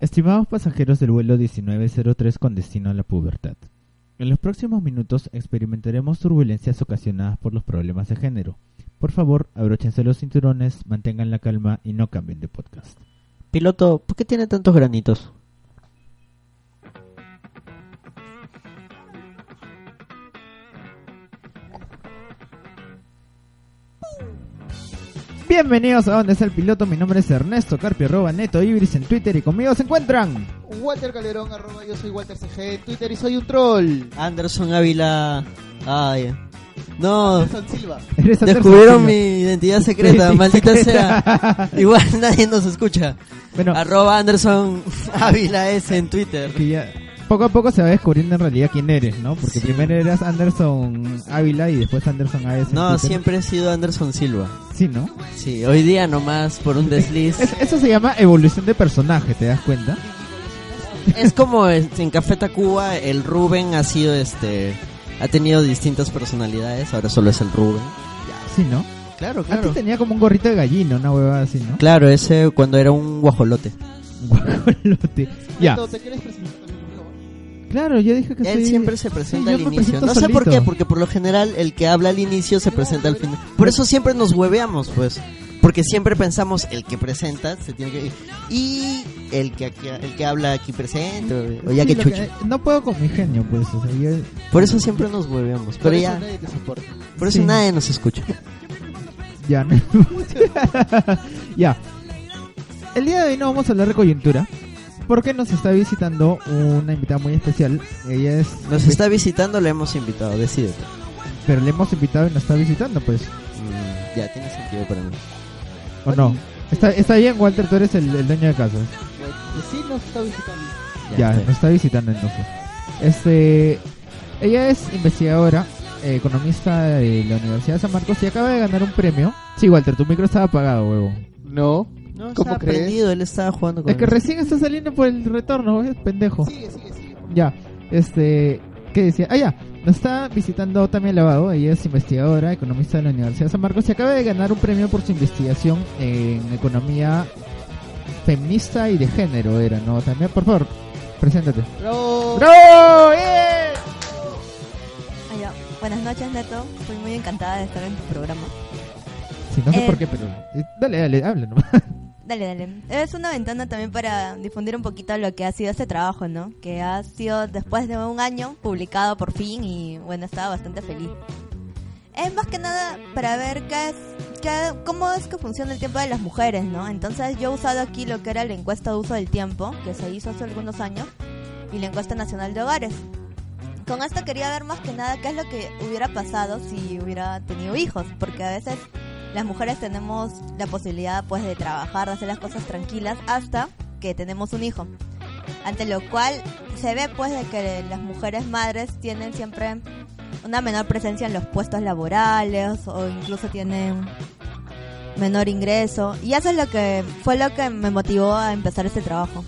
Estimados pasajeros del vuelo 1903 con destino a la pubertad. En los próximos minutos experimentaremos turbulencias ocasionadas por los problemas de género. Por favor, abróchense los cinturones, mantengan la calma y no cambien de podcast. Piloto, ¿por qué tiene tantos granitos? Bienvenidos a Donde está el piloto, mi nombre es Ernesto Carpio, arroba neto ibris en Twitter y conmigo se encuentran... Walter Calderón, arroba yo soy Walter CG en Twitter y soy un troll. Anderson Ávila. Ay. No, Anderson Silva. Eres Anderson descubrieron Silva. mi identidad secreta, Sí, maldita secreta. sea. Igual nadie nos escucha. Bueno, Arroba Anderson Ávila S en Twitter. que ya poco a poco se va descubriendo en realidad quién eres, ¿no? Porque Sí. primero eras Anderson Ávila y después Anderson AS. en No, Twitter. siempre he sido Anderson Silva. Sí, ¿no? Sí, hoy día nomás por un desliz. Es- eso se llama evolución de personaje, ¿te das cuenta? Es como este, en Café Tacuba, el Rubén ha sido este. Ha tenido distintas personalidades, ahora solo es el Rubén. Sí, ¿no? Claro, Antes tenía como un gorrito de gallina, una huevada así, ¿no? Claro, ese cuando era un guajolote. Guajolote. Ya. ¿Te quieres presentar? Claro, yo dije que Él soy- siempre se presenta Sí, al inicio. No sé por qué, porque por lo general el que habla al inicio se presenta al final. Por eso siempre nos hueveamos, pues. Porque siempre pensamos el que presenta se tiene que y el que aquí- el que habla aquí presente o ya Sí, que lo chucha. no puedo con mi genio, pues. O sea, yo- Por eso siempre nos hueveamos. Por Pero eso ya, nadie te soporta. por eso Sí. nadie nos escucha. ya. ya. El día de hoy no vamos a hablar de coyuntura. Porque nos está visitando una invitada muy especial. Ella es. Nos está visitando, le hemos invitado, decídete. Pero le hemos invitado y nos está visitando, pues. Mm, ya, tiene sentido para mí. ¿O no? Está, está bien, Walter, tú eres el, el dueño de casa. Pues, Sí nos está visitando. Ya, está. nos está visitando entonces. Este, ella es investigadora, eh, economista de la Universidad de San Marcos y acaba de ganar un premio. Sí, Walter, tu micro estaba apagado, huevo. No. No, ¿Cómo estaba crees? prendido, él estaba jugando con Es que él. recién está saliendo por el retorno, es pendejo. Sigue, sigue, sigue. Ya, este, ¿qué decía? Ah, ya, nos está visitando también Lavado, ella es investigadora, economista de la Universidad de San Marcos y acaba de ganar un premio por su investigación en economía feminista y de género, era, ¿no? También, por favor, preséntate. Bravo. ¡Bravo! ¡Eh! Ah, ya. Buenas noches, Neto. Estoy muy encantada de estar en tu programa. Sí, no sé Eh. por qué, pero... eh, dale, dale, habla nomás. Dale, dale. Es una ventana también para difundir un poquito lo que ha sido este trabajo, ¿no? Que ha sido después de un año publicado por fin y bueno, estaba bastante feliz. Es más que nada para ver qué es, qué, cómo es que funciona el tiempo de las mujeres, ¿no? Entonces yo he usado aquí lo que era la encuesta de uso del tiempo, que se hizo hace algunos años, y la encuesta nacional de hogares. Con esto quería ver más que nada qué es lo que hubiera pasado si hubiera tenido hijos, porque a veces las mujeres tenemos la posibilidad pues de trabajar, de hacer las cosas tranquilas hasta que tenemos un hijo. Ante lo cual se ve pues de que las mujeres madres tienen siempre una menor presencia en los puestos laborales o incluso tienen menor ingreso y eso es lo que fue lo que me motivó a empezar este trabajo.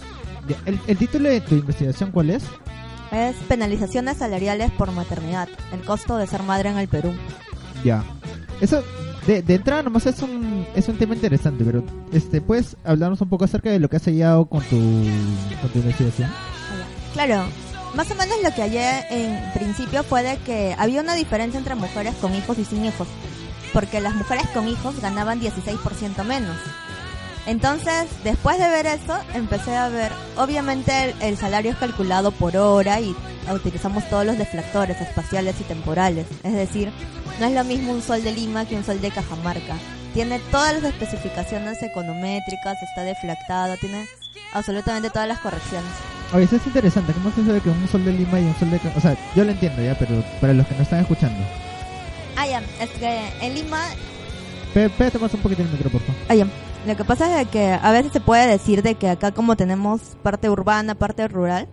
El, el título de tu investigación cuál es? Es penalizaciones salariales por maternidad, el costo de ser madre en el Perú. Ya. Eso, de, de entrada nomás es un, es un tema interesante, pero este puedes hablarnos un poco acerca de lo que has hallado con tu, con tu investigación. Claro, más o menos lo que hallé en principio fue de que había una diferencia entre mujeres con hijos y sin hijos, porque las mujeres con hijos ganaban 16% menos. Entonces, después de ver eso, empecé a ver, obviamente el, el salario es calculado por hora y utilizamos todos los deflectores espaciales y temporales, es decir, no es lo mismo un sol de Lima que un sol de Cajamarca. Tiene todas las especificaciones econométricas, está deflactado, tiene absolutamente todas las correcciones. Oye, eso es interesante. ¿Cómo se sabe que un sol de Lima y un sol de... O sea, yo lo entiendo ya, pero para los que no están escuchando. Ah, ya, es que en Lima Pégate más un poquito el micro, por favor. Ah, ya. Lo que pasa es que a veces se puede decir de que acá como tenemos parte urbana, parte rural,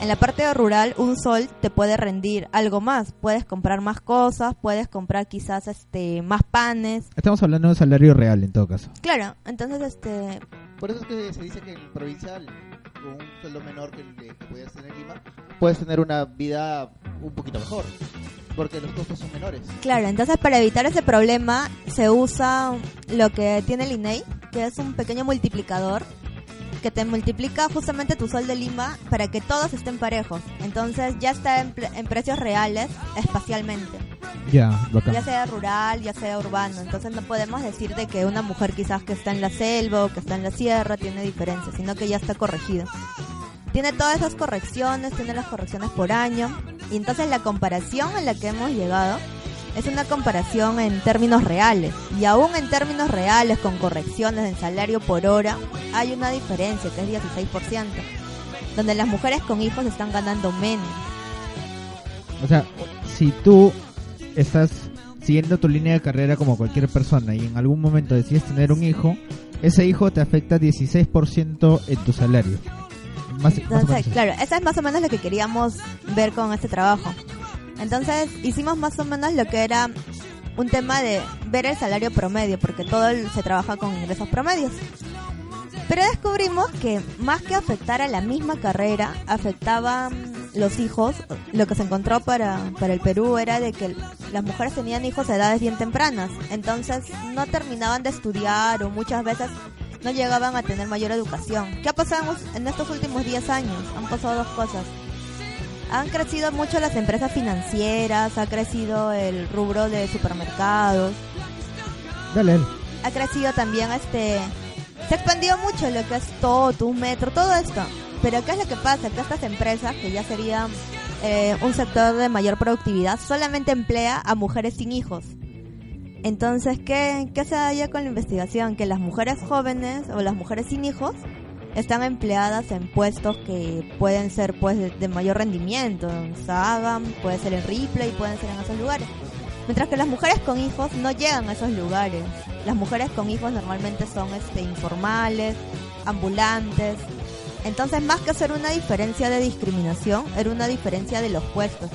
en la parte rural un sol te puede rendir algo más, puedes comprar más cosas, puedes comprar quizás este más panes. Estamos hablando de un salario real en todo caso. Claro, entonces este Por eso es que se dice que en provincial, con un sueldo menor que el de- que puedes tener en Lima, puedes tener una vida un poquito mejor. Porque los costos son menores. Claro, entonces para evitar ese problema se usa lo que tiene el INEI, que es un pequeño multiplicador que te multiplica justamente tu sol de Lima para que todos estén parejos. Entonces ya está en, pre- en precios reales espacialmente. Ya, bacán. Ya sea rural, ya sea urbano. Entonces no podemos decir de que una mujer quizás que está en la selva o que está en la sierra tiene diferencia, sino que ya está corregido. Tiene todas esas correcciones, tiene las correcciones por año. Y entonces la comparación a la que hemos llegado es una comparación en términos reales. Y aún en términos reales, con correcciones en salario por hora, hay una diferencia que es 16%. Donde las mujeres con hijos están ganando menos. O sea, si tú estás siguiendo tu línea de carrera como cualquier persona y en algún momento decides tener un hijo, ese hijo te afecta 16% en tu salario. Más, Entonces, claro, eso es más o menos lo que queríamos ver con este trabajo. Entonces, hicimos más o menos lo que era un tema de ver el salario promedio, porque todo se trabaja con ingresos promedios. Pero descubrimos que más que afectar a la misma carrera, afectaban los hijos. Lo que se encontró para, para el Perú era de que las mujeres tenían hijos a edades bien tempranas. Entonces no terminaban de estudiar o muchas veces no llegaban a tener mayor educación. ¿Qué ha pasado en estos últimos 10 años? Han pasado dos cosas. Han crecido mucho las empresas financieras, ha crecido el rubro de supermercados, Dale, ha crecido también este se expandió mucho lo que es todo tu metro todo esto pero qué es lo que pasa que estas empresas que ya serían eh, un sector de mayor productividad solamente emplea a mujeres sin hijos entonces qué qué se halla con la investigación que las mujeres jóvenes o las mujeres sin hijos están empleadas en puestos que pueden ser pues de, de mayor rendimiento en Sagan puede ser en Ripley pueden ser en esos lugares Mientras que las mujeres con hijos no llegan a esos lugares. Las mujeres con hijos normalmente son este, informales, ambulantes. Entonces, más que ser una diferencia de discriminación, era una diferencia de los puestos.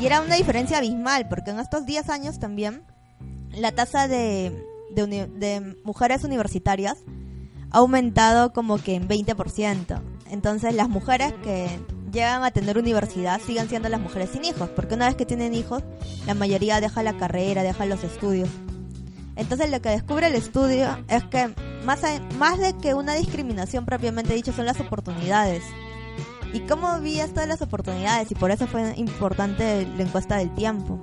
Y era una diferencia abismal, porque en estos 10 años también la tasa de, de, de mujeres universitarias ha aumentado como que en 20%. Entonces, las mujeres que llegan a tener universidad siguen siendo las mujeres sin hijos, porque una vez que tienen hijos, la mayoría deja la carrera, deja los estudios. Entonces lo que descubre el estudio es que más, más de que una discriminación propiamente dicho son las oportunidades. ¿Y cómo vi esto de las oportunidades? Y por eso fue importante la encuesta del tiempo.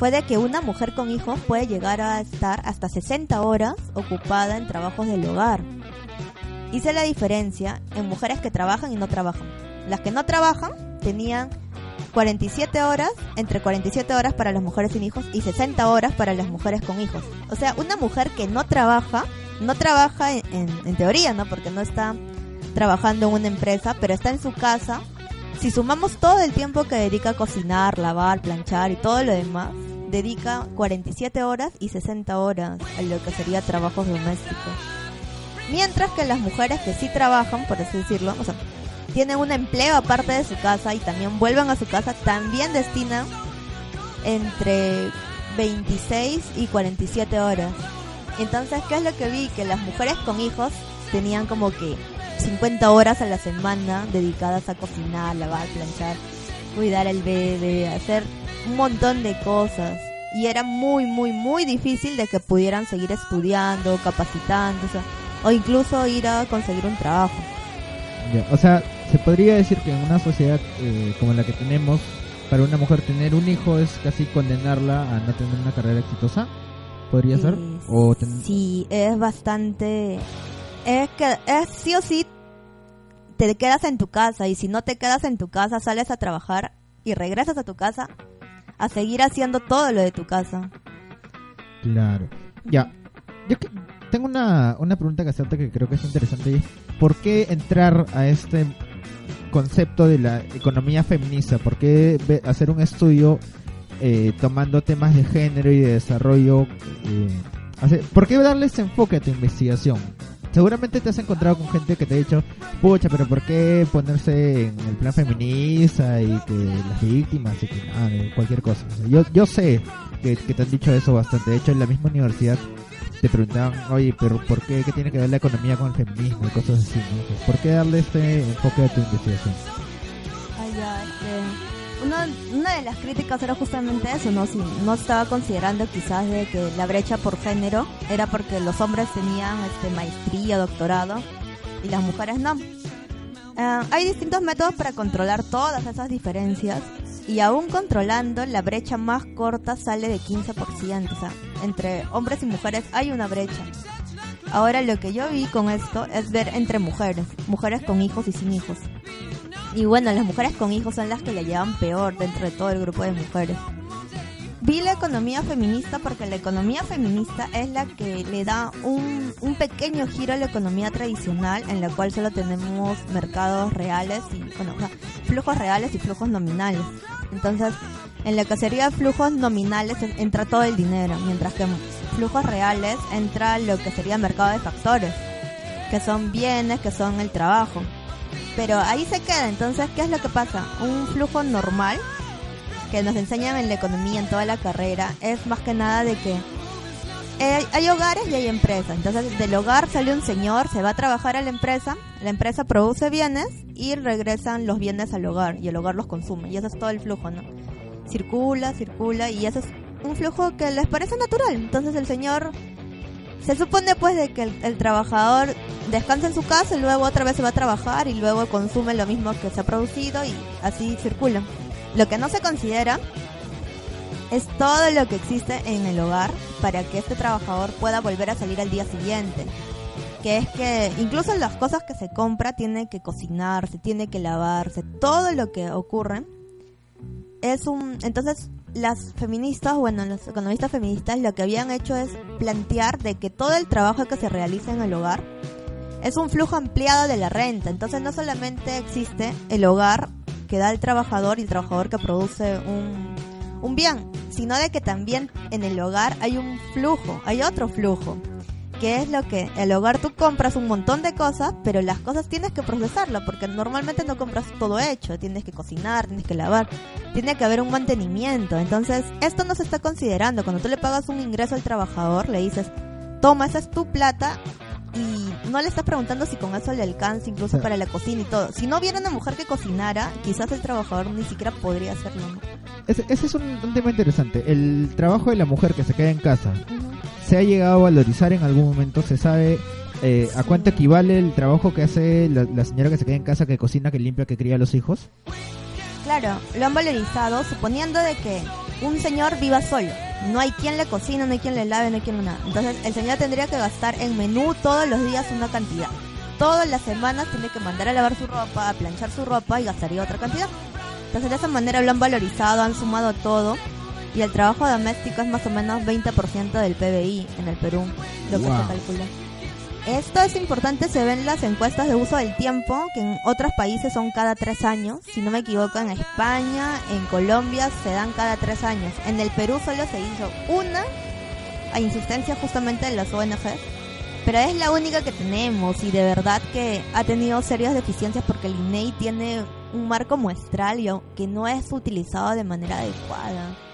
Fue de que una mujer con hijos puede llegar a estar hasta 60 horas ocupada en trabajos del hogar. Hice la diferencia en mujeres que trabajan y no trabajan. Las que no trabajan tenían 47 horas, entre 47 horas para las mujeres sin hijos y 60 horas para las mujeres con hijos. O sea, una mujer que no trabaja, no trabaja en, en- en teoría, ¿no? Porque no está trabajando en una empresa, pero está en su casa. Si sumamos todo el tiempo que dedica a cocinar, lavar, planchar y todo lo demás, dedica 47 horas y 60 horas a lo que sería trabajos domésticos. Mientras que las mujeres que sí trabajan, por así decirlo, o sea, tienen un empleo aparte de su casa y también vuelven a su casa, también destinan entre 26 y 47 horas. Entonces, ¿qué es lo que vi? Que las mujeres con hijos tenían como que 50 horas a la semana dedicadas a cocinar, lavar, planchar, cuidar al bebé, hacer un montón de cosas. Y era muy, muy, muy difícil de que pudieran seguir estudiando, capacitándose, o incluso ir a conseguir un trabajo. Ya, O sea, se podría decir que en una sociedad eh, como la que tenemos, para una mujer tener un hijo es casi condenarla a no tener una carrera exitosa. ¿Podría ser? O ten- Sí, es bastante... Es que es sí o sí te quedas en tu casa y si no te quedas en tu casa sales a trabajar y regresas a tu casa a seguir haciendo todo lo de tu casa. Claro. Ya. Yo tengo una, una pregunta que hacerte que creo que es interesante. ¿Por qué entrar a este concepto de la economía feminista? ¿Por qué hacer un estudio eh, tomando temas de género y de desarrollo? eh, ¿Por qué darle ese enfoque a tu investigación? Seguramente te has encontrado con gente que te ha dicho, pucha, pero ¿por qué ponerse en el plan feminista y que las víctimas y que nada, cualquier cosa? Yo, yo sé que, te han dicho eso bastante. De hecho, en la misma universidad te preguntaban, oye, pero ¿por qué? ¿Qué tiene que ver la economía con el feminismo y cosas así? ¿no? ¿Por qué darle este enfoque a tu investigación? Una, de las críticas era justamente eso, ¿no? Si no estaba considerando quizás de que la brecha por género era porque los hombres tenían este, maestría, doctorado, y las mujeres no. Ah, hay distintos métodos para controlar todas esas diferencias y aún controlando la brecha más corta sale de 15%, o sea, entre hombres y mujeres hay una brecha. Ahora lo que yo vi con esto es ver entre mujeres, mujeres con hijos y sin hijos. Y bueno, las mujeres con hijos son las que le llevan peor dentro de todo el grupo de mujeres. Vi la economía feminista porque la economía feminista es la que le da un, un pequeño giro a la economía tradicional en la cual solo tenemos mercados reales y, bueno, o sea, flujos reales y flujos nominales. Entonces, en la que sería flujos nominales en- entra todo el dinero, mientras que en flujos reales entra lo que sería mercado de factores, que son bienes, que son el trabajo. Pero ahí se queda, entonces, ¿qué es lo que pasa? Un flujo normal que nos enseñan en la economía en toda la carrera es más que nada de que eh, hay hogares y hay empresas. Entonces, del hogar sale un señor, se va a trabajar a la empresa, la empresa produce bienes y regresan los bienes al hogar y el hogar los consume. Y eso es todo el flujo, ¿no? Circula, circula y eso es un flujo que les parece natural. Entonces, el señor se supone pues de que el, trabajador descansa en su casa y luego otra vez se va a trabajar y luego consume lo mismo que se ha producido y así circula. Lo que no se considera es todo lo que existe en el hogar para que este trabajador pueda volver a salir al día siguiente. Que es que incluso las cosas que se compra tiene que cocinarse, tiene que lavarse, todo lo que ocurre es un... Entonces las feministas, bueno, los economistas feministas lo que habían hecho es plantear de que todo el trabajo que se realiza en el hogar es un flujo ampliado de la renta. Entonces no solamente existe el hogar que da el trabajador y el trabajador que produce un, un bien, sino de que también en el hogar hay un flujo, hay otro flujo, que es lo que el hogar tú compras un montón de cosas, pero las cosas tienes que procesarlas, porque normalmente no compras todo hecho, tienes que cocinar, tienes que lavar, tiene que haber un mantenimiento. Entonces, esto no se está considerando. Cuando tú le pagas un ingreso al trabajador, le dices, toma, esa es tu plata y no le estás preguntando si con eso le alcanza incluso Sí. para la cocina y todo. Si no hubiera una mujer que cocinara, quizás el trabajador ni siquiera podría hacerlo. ¿no? Ese, ese es un, un tema interesante. El trabajo de la mujer que se queda en casa, ¿se ha llegado a valorizar en algún momento? ¿Se sabe eh, a cuánto equivale el trabajo que hace la, la señora que se queda en casa, que cocina, que limpia, que cría a los hijos? Claro, lo han valorizado suponiendo de que un señor viva solo. No hay quien le cocina, no hay quien le lave, no hay quien le nada. Entonces el señor tendría que gastar en menú todos los días una cantidad. Todas las semanas tiene que mandar a lavar su ropa, a planchar su ropa y gastaría otra cantidad. Entonces de esa manera lo han valorizado, han sumado todo. Y el trabajo doméstico es más o menos 20% del PBI en el Perú, lo que se calcula. Esto es importante, se ven las encuestas de uso del tiempo, que en otros países son cada tres años. Si no me equivoco, en España, en Colombia se dan cada tres años. En el Perú solo se hizo una, a insistencia justamente de las ONG. Pero es la única que tenemos y de verdad que ha tenido serias deficiencias porque el INEI tiene un marco muestral que no es utilizado de manera adecuada.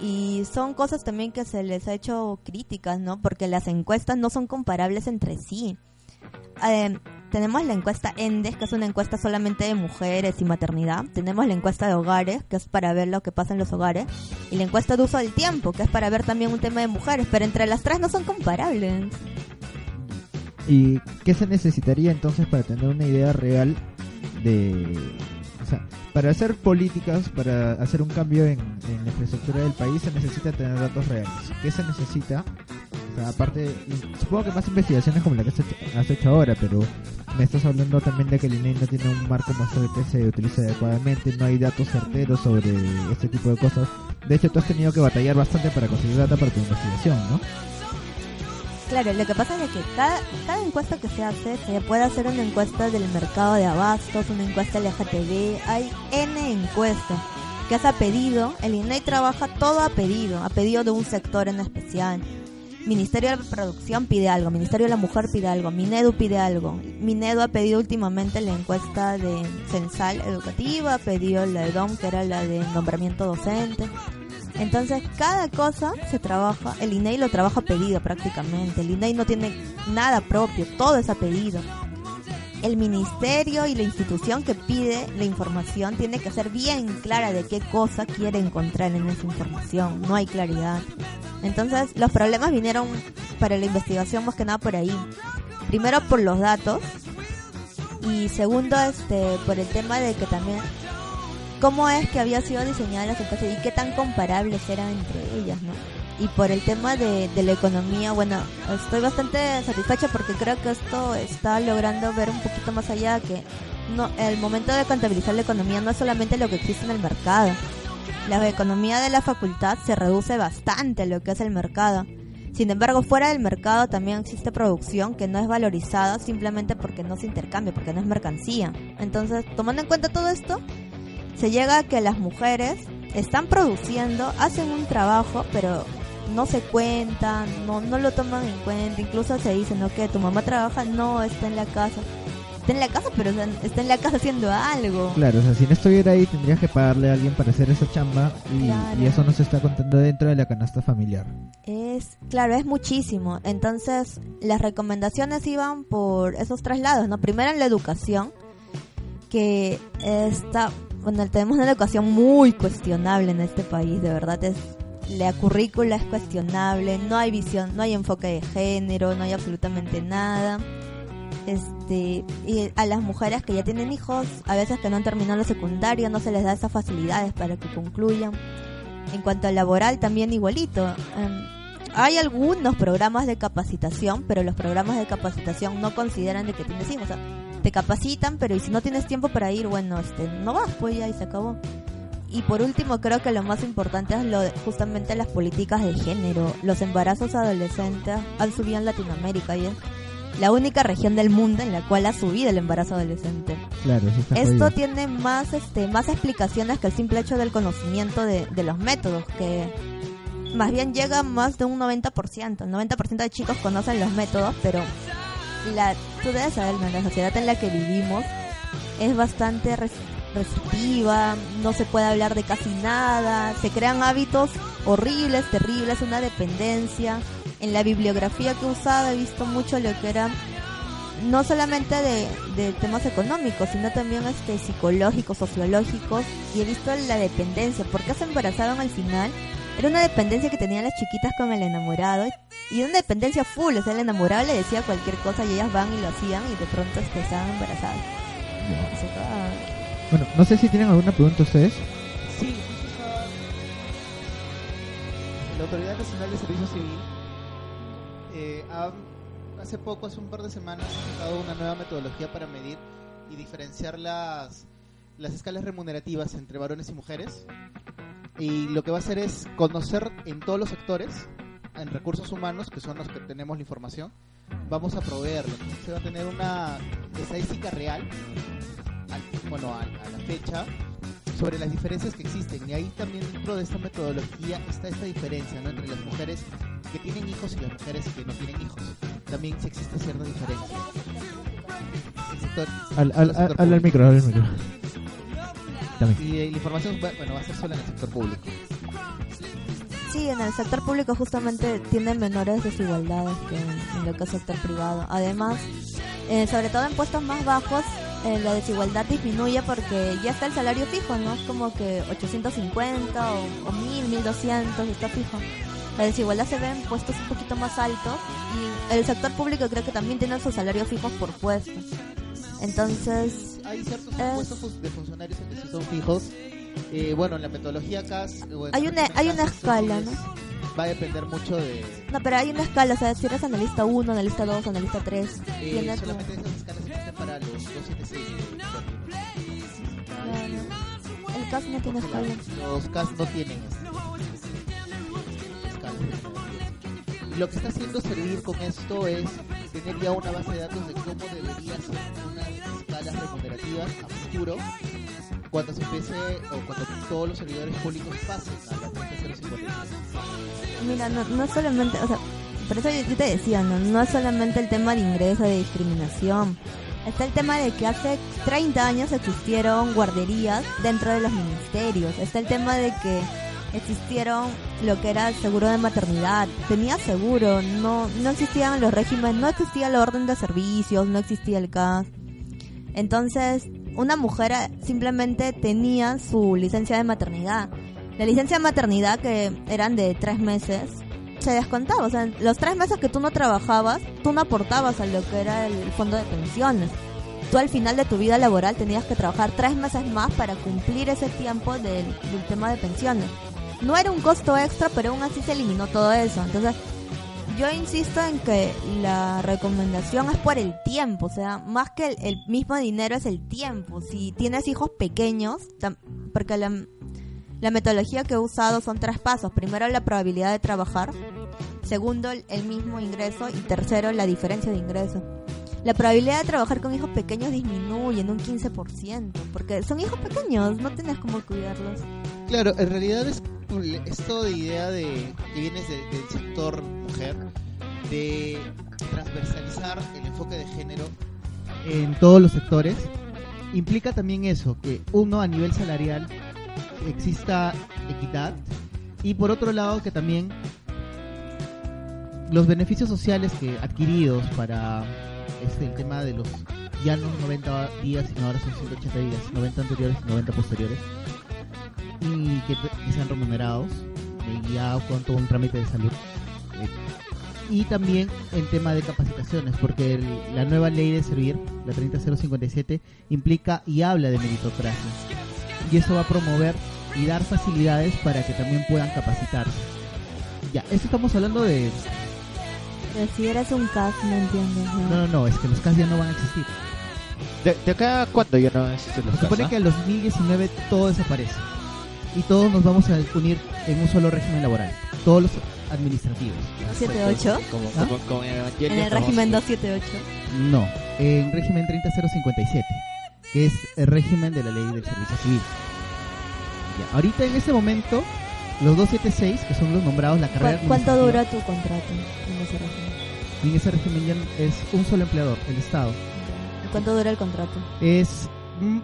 Y son cosas también que se les ha hecho críticas, ¿no? Porque las encuestas no son comparables entre sí. Eh, tenemos la encuesta ENDES, que es una encuesta solamente de mujeres y maternidad. Tenemos la encuesta de hogares, que es para ver lo que pasa en los hogares. Y la encuesta de uso del tiempo, que es para ver también un tema de mujeres. Pero entre las tres no son comparables. ¿Y qué se necesitaría entonces para tener una idea real de... Para hacer políticas, para hacer un cambio en, la infraestructura del país, se necesita tener datos reales. ¿Qué se necesita? O sea, aparte, supongo que más investigaciones como la que has hecho, hecho ahora, pero me estás hablando también de que el INEI no tiene un marco muestral que se utilice adecuadamente, no hay datos certeros sobre este tipo de cosas. De hecho, tú has tenido que batallar bastante para conseguir data para tu investigación, ¿no? Claro, lo que pasa es que cada, encuesta que se hace, se puede hacer una encuesta del mercado de abastos, una encuesta LGTB, hay N encuestas que es a pedido, el INEI trabaja todo a pedido, a pedido de un sector en especial. Ministerio de Producción pide algo, Ministerio de la Mujer pide algo, Minedu pide algo. Minedu ha pedido últimamente la encuesta de censal educativa, ha pedido la de DOM, que era la de nombramiento docente. Entonces, cada cosa se trabaja, el INEI lo trabaja a pedido prácticamente. El INEI no tiene nada propio, todo es a pedido. El ministerio y la institución que pide la información tiene que ser bien clara de qué cosa quiere encontrar en esa información. No hay claridad. Entonces, los problemas vinieron para la investigación más que nada por ahí. Primero por los datos Y segundo, este, por el tema de que también cómo es que había sido diseñada las empresas y qué tan comparables eran entre ellas, ¿no? Y por el tema de, de la economía, bueno, estoy bastante satisfecha porque creo que esto está logrando ver un poquito más allá que no el momento de contabilizar la economía no es solamente lo que existe en el mercado. La economía de la facultad se reduce bastante a lo que es el mercado. Sin embargo, fuera del mercado también existe producción que no es valorizada simplemente porque no se intercambia, porque no es mercancía. Entonces, tomando en cuenta todo esto, se llega a que las mujeres están produciendo, hacen un trabajo, pero no se cuentan, no, no lo toman en cuenta. Incluso se dice, ¿no? Que tu mamá trabaja, no, está en la casa. Está en la casa, pero está en- está en la casa haciendo algo. Claro, o sea, si no estuviera ahí tendrías que pagarle a alguien para hacer esa chamba y, Claro. y eso no se está contando dentro de la canasta familiar. Es, claro, es muchísimo. Entonces, las recomendaciones iban por esos tres lados, ¿no? Primero en la educación, que está, bueno, tenemos una educación muy cuestionable en este país, de verdad es la currícula es cuestionable, no hay visión, no hay enfoque de género, no hay absolutamente nada. Este, y a las mujeres que ya tienen hijos, a veces que no han terminado lo secundario, no se les da esas facilidades para que concluyan. En cuanto al laboral, también igualito. Em, hay algunos programas de capacitación, pero los programas de capacitación no consideran de que tienes hijos. Te capacitan, pero y si no tienes tiempo para ir, bueno, este, no vas, pues ya y se acabó. Y por último, creo que lo más importante es lo de- justamente las políticas de género. Los embarazos adolescentes han subido en Latinoamérica y es la única región del mundo en la cual ha subido el embarazo adolescente. Claro, Esto jodido. tiene más, este, más explicaciones que el simple hecho del conocimiento de, de los métodos, que más bien llega más de un 90%. El 90% de chicos conocen los métodos, pero la, tú debes saber, ¿no? la sociedad en la que vivimos es bastante res- restrictiva, no se puede hablar de casi nada, se crean hábitos horribles, terribles, una dependencia. En la bibliografía que he usado he visto mucho lo que era no solamente de, temas económicos, sino también este psicológicos, sociológicos, y he visto la dependencia, ¿por qué se embarazaban al final? Era una dependencia que tenían las chiquitas con el enamorado, y era una dependencia full, o sea, el enamorado le decía cualquier cosa y ellas van y lo hacían, y de pronto este, estaban embarazadas. Se acaba. Bueno, no sé si tienen alguna pregunta ustedes. Sí, La Autoridad Nacional de Servicio Civil eh, ha- hace poco, hace un par de semanas, ha sacado una nueva metodología para medir y diferenciar las, las escalas remunerativas entre varones y mujeres. Y lo que va a hacer es conocer en todos los sectores, en recursos humanos, que son los que tenemos la información, vamos a proveerlo. Entonces se va a tener una estadística real, al- bueno, a, a la fecha, sobre las diferencias que existen. Y ahí también dentro de esta metodología está esta diferencia ¿no? entre las mujeres que tienen hijos y las mujeres que no tienen hijos. También sí existe cierta diferencia. Sector- Al, al, sector al, al micro, al micro. Y eh, la información va, bueno, va a ser solo en el sector público. Sí, en el sector público justamente tiene menores desigualdades que en, en lo que es sector privado. Además, eh, sobre todo en puestos más bajos, eh, la desigualdad disminuye porque ya está el salario fijo, ¿no? Es como que 850 o, o 1000, 1200 está fijo. La desigualdad se ve en puestos un poquito más altos y el sector público creo que también tiene sus salarios fijos por puesto. Entonces, Hay ciertos puestos de funcionarios que sí son fijos. Eh, bueno, en la metodología CAS... o en Hay una- hay una escala, es- ¿no? Va a depender mucho de... no, pero hay una escala, o sea, si eres analista 1, analista 2, analista 3, eh, solamente esas escalas existen para los 276. Claro. El CAS no tiene escala. Los CAS no tienen. Y lo que está haciendo servir con esto es tener ya una base de datos de cómo debería ser unas escalas remunerativas a futuro cuando se empiece o cuando todos los servidores públicos pasen a la 30053. Mira, no, no solamente, o sea, por eso yo te decía, ¿no? no es solamente el tema de ingreso, de discriminación. Está el tema de que hace 30 años existieron guarderías dentro de los ministerios. Está el tema de que existieron lo que era el seguro de maternidad. Tenía seguro, no, no existían los regímenes, no existía la orden de servicios, no existía el CAS. Entonces, una mujer eh, simplemente tenía su licencia de maternidad. La licencia de maternidad, que eran de tres meses, se descontaba. O sea, los tres meses que tú no trabajabas, tú no aportabas a lo que era el fondo de pensiones. tú al final de tu vida laboral tenías que trabajar tres meses más para cumplir ese tiempo del, del tema de pensiones. No era un costo extra, pero aún así se eliminó todo eso. Entonces, yo insisto en que la recomendación es por el tiempo, o sea, más que el, el mismo dinero es el tiempo. Si tienes hijos pequeños, porque la, la metodología que he usado son tres pasos. Primero, la probabilidad de trabajar. Segundo, el mismo ingreso. Y tercero, la diferencia de ingreso. La probabilidad de trabajar con hijos pequeños disminuye en un 15%, porque son hijos pequeños, no tienes cómo cuidarlos. Claro, en realidad es esto de idea de que vienes de- del sector mujer, de transversalizar el enfoque de género en todos los sectores, implica también eso, que uno a nivel salarial exista equidad y por otro lado que también los beneficios sociales que adquiridos para este, el tema de los ya no 90 días, sino ahora son 180 días, 90 anteriores y 90 posteriores, y que, que sean remunerados, eh, ya con todo un trámite de salud. Eh, y también en tema de capacitaciones, porque el- la nueva ley de servir, la 30057, implica y habla de meritocracia. Y eso va a promover y dar facilidades para que también puedan capacitarse. Ya, esto estamos hablando de... Pero si eres un CAS, no entiendo. No, no, no, es que los CAS ya no van a existir. ¿De, de acá cuándo ya no existen los Se supone que al 2019 todo desaparece. Y todos nos vamos a unir en un solo régimen laboral. Todos los administrativos. 78. Como, ¿Ah? como, como Evangelion, En el régimen 278. No, en régimen 30057, que es el régimen de la ley del servicio civil. Ya, ahorita en este momento, los 276, que son los nombrados, la carrera ¿Cu- ¿Cuánto dura tu contrato en ese régimen? En ese régimen ya es un solo empleador, el Estado. ¿Y ¿Cuánto dura el contrato? Es,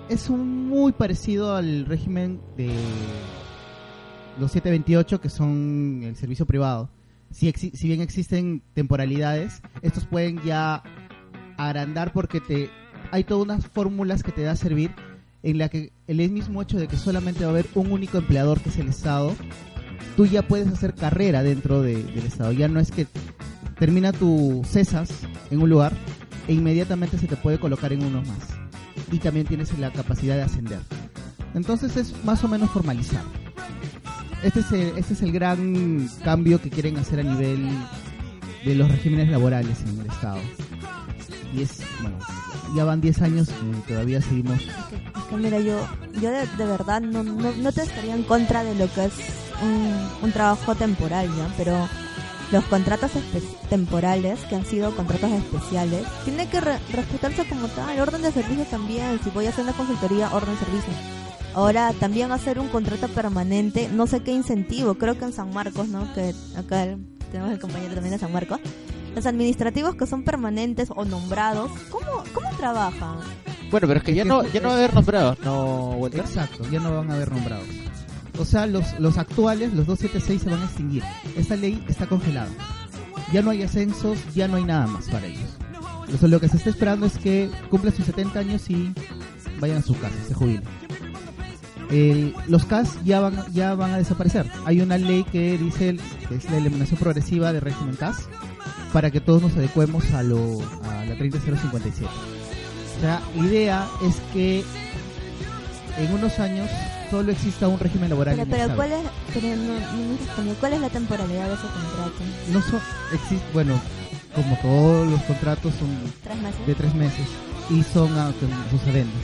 es un muy parecido al régimen de los 728, que son el servicio privado. Si, si bien existen temporalidades, estos pueden ya agrandar porque te hay todas unas fórmulas que te da a servir en la que el mismo hecho de que solamente va a haber un único empleador que es el Estado, tú ya puedes hacer carrera dentro de- del Estado. Ya no es que termina tu cesas en un lugar e inmediatamente se te puede colocar en uno más. Y también tienes la capacidad de ascender. Entonces es más o menos formalizado. Este es el, este es el gran cambio que quieren hacer a nivel de los regímenes laborales en el Estado. Y es, bueno, ya van 10 años y todavía seguimos Es que, mira, yo, yo de, de verdad no, no, no te estaría en contra de lo que es un, un trabajo temporal, ¿ya? Pero los contratos temporales, que han sido contratos especiales, tienen que re- respetarse como tal. Orden de servicio también. Si voy a hacer una consultoría, orden de servicio. Ahora, también hacer un contrato permanente, no sé qué incentivo. Creo que en San Marcos, ¿no? Que acá el- tenemos el compañero también de San Marcos. Los administrativos que son permanentes o nombrados, ¿cómo, cómo trabajan? Bueno, pero es que ya Es no, que- ya no va a haber nombrados, ¿no, Walter? Exacto, ya no van a haber nombrados. O sea, los, los actuales, los 276 se van a extinguir. Esta ley está congelada. Ya no hay ascensos, ya no hay nada más para ellos. O lo que se está esperando es que cumplan sus 70 años y vayan a su casa, se jubilen. Los CAS ya van, ya van a desaparecer. Hay una ley que dice que es la eliminación progresiva de régimen CAS para que todos nos adecuemos a, lo, a la 30057. O sea, la idea es que en unos años solo exista un régimen laboral Pero, pero. ¿cuál es, pero no, no ¿cuál es la temporalidad de ese contrato? No son, existe, bueno, como todos los contratos son ¿Tres meses? de tres meses y son sus adendos.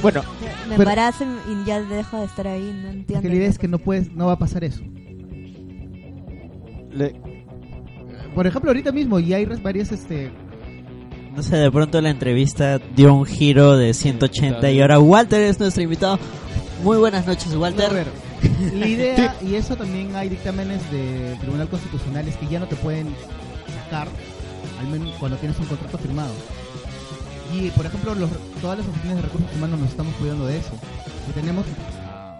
Bueno, Me pero- embarazo y ya dejo de estar ahí, no entiendo. Porque la idea es que no puedes, no va a pasar eso. le- Por ejemplo, ahorita mismo ya hay varias este No sé, de pronto la entrevista dio un giro de 180 y ahora Walter es nuestro invitado. Muy buenas noches, A Walter. ver, la idea, y eso también hay dictámenes del Tribunal Constitucional, es que ya no te pueden sacar, al menos cuando tienes un contrato firmado. Y, por ejemplo, los, todas las oficinas de recursos humanos nos estamos cuidando de eso. Que tenemos a,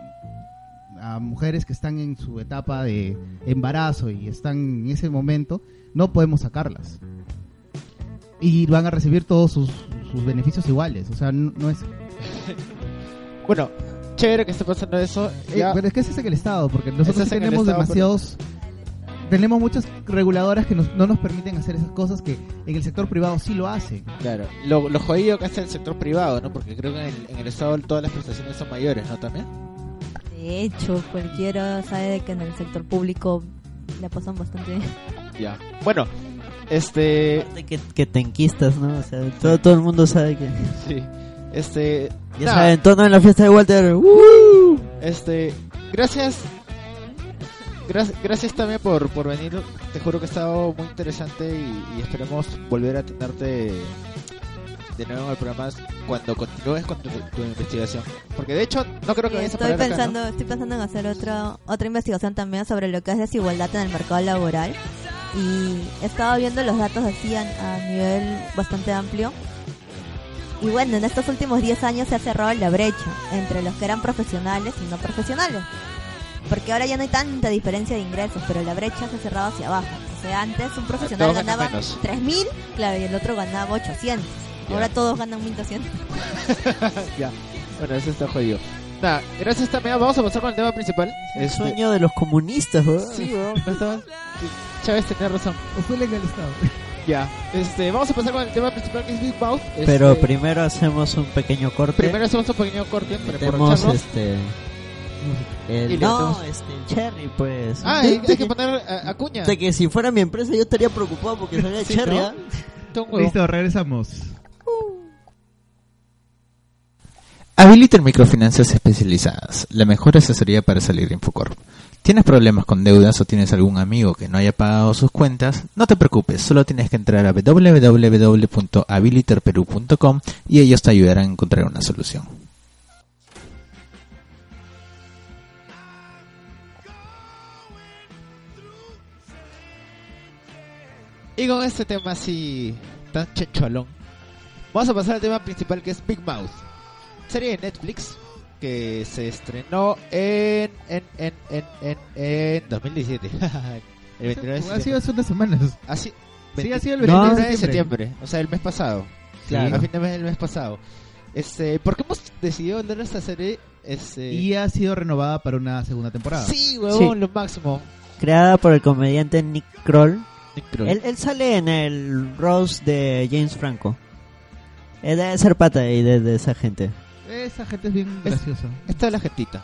a mujeres que están en su etapa de embarazo y están en ese momento, no podemos sacarlas. Y van a recibir todos sus, sus beneficios iguales. O sea, no, no es bueno, chévere que esté pasando eso. Eh, pero es que ese es en el Estado, porque nosotros sí tenemos Estado, demasiados tenemos muchas reguladoras que nos- no nos permiten hacer esas cosas que en el sector privado sí lo hacen. Claro, lo, lo jodido que hace el sector privado, ¿no? Porque creo que en el, en el Estado todas las prestaciones son mayores, ¿no? También. De hecho, cualquiera sabe que en el sector público la pasan bastante bien. Ya. Bueno, este... Que, que te enquistas, ¿no? O sea, todo, todo el mundo sabe que... Sí. Este... Ya nada, saben, todo en la fiesta de Walter. ¡uh! Este... Gracias... Gracias, gracias también por, por venir. Te juro que ha estado muy interesante y, y esperemos volver a tenerte de nuevo en el programa cuando continúes con tu, tu investigación. Porque de hecho, no creo que vayas a Estoy parar acá, ¿no? pensando, estoy pensando en hacer otra otra investigación también sobre lo que es desigualdad en el mercado laboral y he estado viendo los datos así a, a nivel bastante amplio. Y bueno, en estos últimos 10 años se ha cerrado la brecha entre los que eran profesionales y no profesionales. Porque ahora ya no hay tanta diferencia de ingresos, pero la brecha se ha cerrado hacia abajo. O sea, antes un profesional Todos ganaba menos. 3.000, claro, y el otro ganaba 800. Ya. Ahora todos ganan 1.200. ya. Bueno, eso está jodido. Nada, gracias también. Vamos a pasar con el tema principal. El Este- sueño de los comunistas, weón. Sí, weón, estaba- Chávez tenía razón. ¿O fue legalizado? Ya. Este, vamos a pasar con el tema principal que es Big Mouth. Este, Pero primero hacemos un pequeño corte. primero hacemos un pequeño corte para Metemos este... El, no, este, el cherry, pues. Ah, hay, hay que poner a, a cuña. de que si fuera mi empresa yo estaría preocupado porque salga Sí, cherry, ¿no? ¿ah? Listo, regresamos. Habiliter Microfinanzas Especializadas, la mejor asesoría para salir de Infocorp. ¿Tienes problemas con deudas o tienes algún amigo que no haya pagado sus cuentas? No te preocupes, solo tienes que entrar a www.habiliterperú.com y ellos te ayudarán a encontrar una solución. Y con este tema así tan checholón, vamos a pasar al tema principal que es Big Mouth. Serie de Netflix que se estrenó en en en en en, en 2017. el 29 de Ha sido septiembre. hace unas semanas. Así, Sí, ha sido el 29 29 de septiembre, o sea, el mes pasado. Claro. A fin de mes del mes pasado. Este, ¿por qué hemos decidido hablar de esta serie? Este, Y ha sido renovada para una segunda temporada. sí, huevón, Sí. lo máximo. Creada por el comediante Nick Kroll. Nick Kroll. Él, él sale en el Rose de James Franco. Él debe ser pata ahí de, de esa gente. Esa gente es bien Es- graciosa. Esta es la gentita.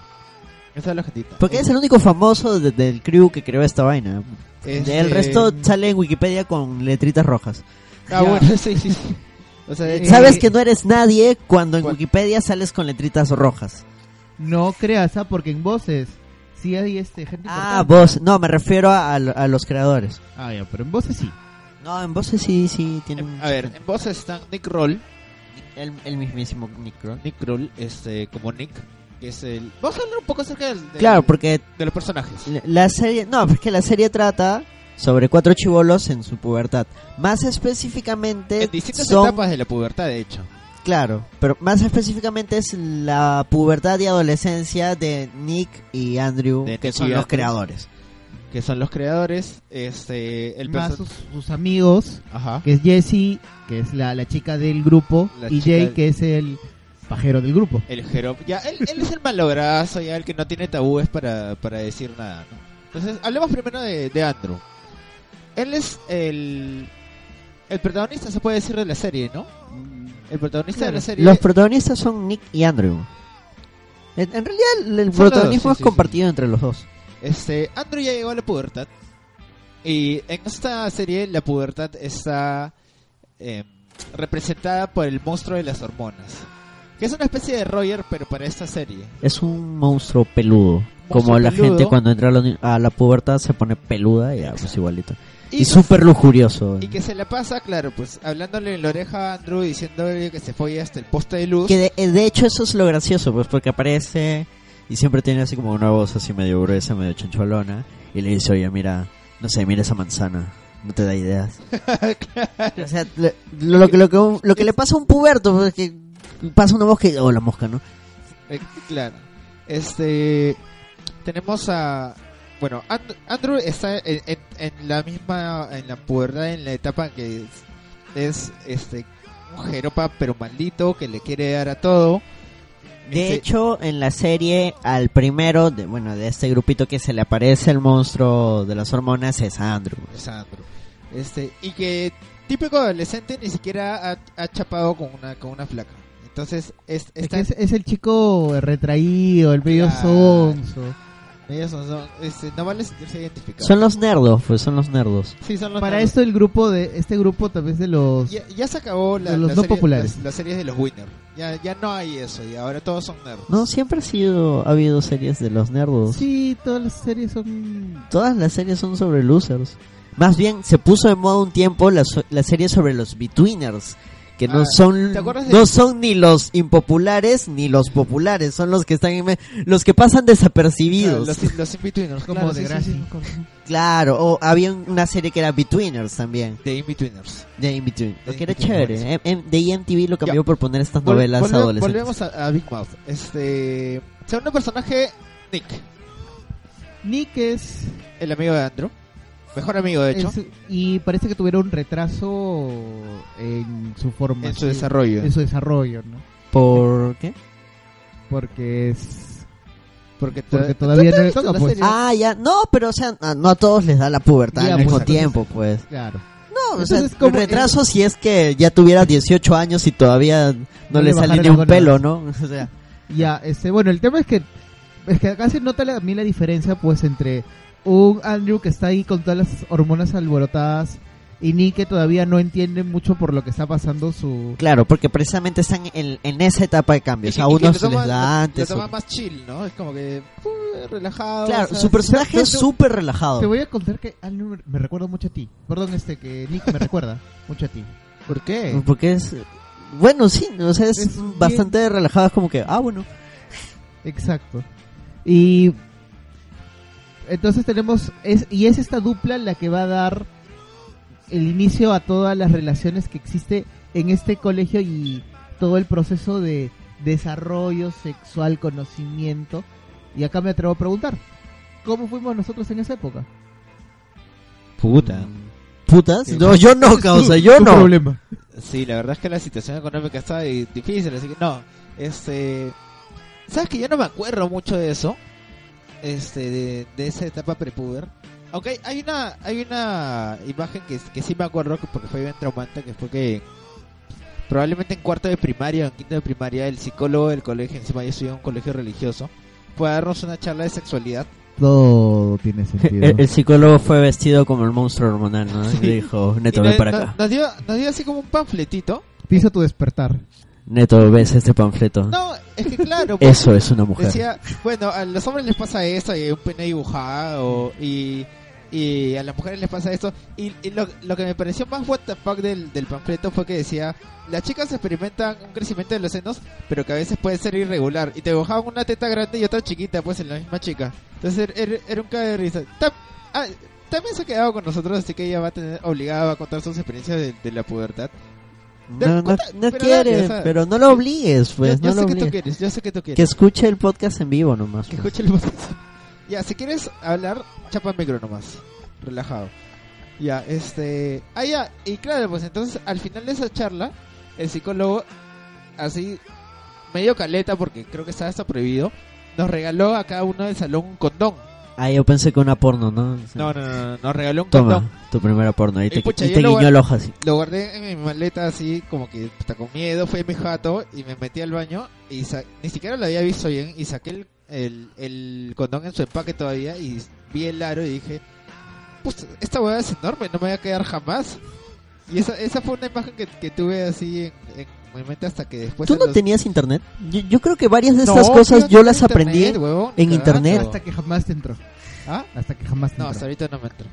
Esta es la gentita. Porque es el único famoso de- del crew que creó esta vaina. Este- El resto sale en Wikipedia con letritas rojas. Ah, Ya. bueno, sí, sí, sí. O sea, de Eh, hecho, Sabes que no eres nadie cuando en ¿Cuál? Wikipedia sales con letritas rojas. No creas, ¿ah? porque en voces sí hay este, gente Ah, importante. vos. No, me refiero a, a lo- a los creadores. Ah, ya, pero en voces sí. No, en voces sí, sí, tiene un... a ver, en voz están Nick Roll, El, el mismísimo Nick Kroll. Nick Roll, este, como Nick, que es el... Vamos a hablar un poco acerca del, del- Claro, porque de los personajes. La- La serie, no, porque la serie trata sobre cuatro chivolos en su pubertad. Más específicamente En distintas son, etapas de la pubertad, de hecho. claro, pero más específicamente es la pubertad y adolescencia de Nick y Andrew, De que son los creadores. Que son los creadores, este, el Más sus, sus amigos, Ajá. que es Jessie, que es la, la chica del grupo, La y chica Jay, del- que es el pajero del grupo. El Jerome. Ya, él, él es el malograzo, ya el que no tiene tabúes para, para decir nada, ¿no? Entonces, hablemos primero de, de Andrew. Él es el, el protagonista, se puede decir, de la serie, ¿no? El protagonista de la serie... Los protagonistas son Nick y Andrew. En, en realidad el, el Son los protagonismo dos, sí, es sí, compartido entre los dos. Este, Andrew ya llegó a la pubertad. Y en esta serie la pubertad está eh, representada por el monstruo de las hormonas. Que es una especie de Roger, pero para esta serie. Es un monstruo peludo. como la peludo. gente cuando entra a la, a la pubertad se pone peluda y ya, pues igualito. Y, que- súper lujurioso. Y que se la pasa, claro, pues hablándole en la oreja a Andrew diciéndole que se fue hasta el poste de luz. Que de, de hecho eso es lo gracioso, pues porque aparece y siempre tiene así como una voz así medio gruesa, medio choncholona. Y le dice, oye, mira, no sé, mira esa manzana. No te da ideas. O sea, lo, lo que, lo, que, lo que le pasa a un puberto, pues, es que pasa una mosca y... Oh, la mosca, ¿no? Eh, claro. Este. Tenemos a. Bueno, And- Andrew está en, en- en la misma. En la pubertad, en la etapa que es, es, este. Un jeropa, pero maldito, que le quiere dar a todo. De Este- hecho, en la serie, al primero, de, bueno, de este grupito que se le aparece el monstruo de las hormonas es Andrew. es Andrew. Este, y que típico adolescente ni siquiera ha, ha chapado con una, con una flaca. Entonces, es, Es, que es, es el chico retraído, el medio Claro. sonso. ellos son, son- este, no vale sentirse identificados. Son los nerdos, pues son los nerdos. sí, son los Para esto el grupo de este grupo tal vez de los Ya, ya se acabó la, de los la no serie- populares. Las, las series de los winners. Ya, ya no hay eso. Y ahora todos son nerds. No, siempre ha sido, ha habido series de los nerdos. Sí, todas las series son Todas las series son sobre losers. Más bien, se puso de moda un tiempo la, so- la serie sobre los betweeners. Que no Ah, son ¿te acuerdas de- no son ni los impopulares ni los populares, son los que están en me- los que pasan desapercibidos. Claro, los, los in-betweeners. como claro, de sí, sí, Gracie. sí. Claro, o había una serie que era Betweeners también, De in-betweeners. de In Between, De que era In-Between, chévere. Em- em- de EMTV lo cambió Ya. por poner estas Vol- novelas volve- adolescentes. Volvemos a, a Big Mouth. Este, segundo personaje, Nick, Nick es, el amigo de Andrew. Mejor amigo, de hecho, es- y parece que tuvieron un retraso en su forma en su desarrollo. en su desarrollo, ¿no? ¿Por qué? Porque es Porque, porque to- todavía ¿tú no le toca, pues. Ah, ya, no, pero o sea, a- no a todos les da la pubertad Ya, al pues, mismo entonces- tiempo, pues. claro. No, o Entonces, sea, como- retraso si es que ya tuviera 18 años y todavía no, No le le sale ni un pelo, ¿no? O sea, Ya, este, bueno, el tema es que es que acá se nota la- a mí la diferencia pues entre un Andrew que está ahí con todas las hormonas alborotadas y Nick que todavía no entiende mucho por lo que está pasando su claro, porque precisamente están en, en esa etapa de cambio. O sea, Y lo toma- les da antes. Lo toma o- más chill, ¿no? Es como que uh, relajado. Claro, o sea, su personaje es súper relajado. Te voy a contar que Andrew me- recuerda mucho a ti. Perdón, este que Nick me recuerda mucho a ti. ¿Por qué? Porque es... Bueno, sí, o sea, es, Es bien- bastante relajado. Es como que, ah, bueno. Exacto. Y entonces tenemos es y es esta dupla la que va a dar el inicio a todas las relaciones que existe en este colegio y todo el proceso de desarrollo sexual, conocimiento. Y acá me atrevo a preguntar, ¿cómo fuimos nosotros en esa época? Puta. ¿Putas? Sí. No, yo no, causa, yo no. problema. Sí, la verdad es que la situación económica está di- difícil, así que no. Este. ¿Sabes que yo no me acuerdo mucho de eso? Este, de, de esa etapa prepuber. Aunque hay una, hay una imagen que, que sí me acuerdo que- porque fue bien traumante, que fue que probablemente en cuarto de primaria o en quinto de primaria el psicólogo del colegio, encima yo estudié en un colegio religioso, fue a darnos una charla de sexualidad. Todo tiene sentido. El, el psicólogo fue vestido como el monstruo hormonal, ¿no? Sí. Y dijo, Neto, Y ven nos- para acá. Nos dio, nos dio así como un panfletito. Te hizo tu despertar. Neto, ves este panfleto. No, es que claro, Eso es una mujer. Decía, bueno, a los hombres les pasa esto, y un pene dibujado, y, y a las mujeres les pasa esto. Y, y lo, lo que me pareció más what the fuck del, del panfleto fue que decía, las chicas experimentan un crecimiento de los senos, pero que a veces puede ser irregular. Y te dibujaban una teta grande y otra chiquita, pues en la misma chica. Entonces era, era un cae de risa. Tam- ah, también se ha quedado con nosotros, así que ella va a tener obligada a contar sus experiencias de, de la pubertad. No, no, pero quiere, no lo obligues, pues, yo, yo no lo sé que tú obligues. quieres, yo sé que tú quieres. Que escuche el podcast en vivo nomás. Que pues. escuche el podcast. Ya, si quieres hablar, chapa el micro nomás. Relajado. Ya, este. Ah, ya. Y claro, pues entonces al final de esa charla, el psicólogo, así, medio caleta, porque creo que estaba hasta prohibido, nos regaló a cada uno del salón un condón. Ah, yo pensé que una porno, ¿no? O sea, No, no, no, no, nos regaló un Toma, condón. tu primera porno. Y te, pucha, y te guiñó guard- el ojo así. Lo guardé en mi maleta así, como que está con miedo, fue a mi jato y me metí al baño y sa- ni siquiera lo había visto bien y saqué el, el, el condón en su empaque todavía y vi el aro y dije, pues esta hueá es enorme, no me voy a quedar jamás. Y esa, esa fue una imagen que, que tuve así en, en mi mente hasta que después... ¿Tú no los- tenías internet? Yo, yo creo que varias de No, estas cosas no yo las aprendí internet, huevón, ni en internet. Hasta que jamás te entró. ¿Ah? Hasta que jamás te No, entró. hasta ahorita no me entró.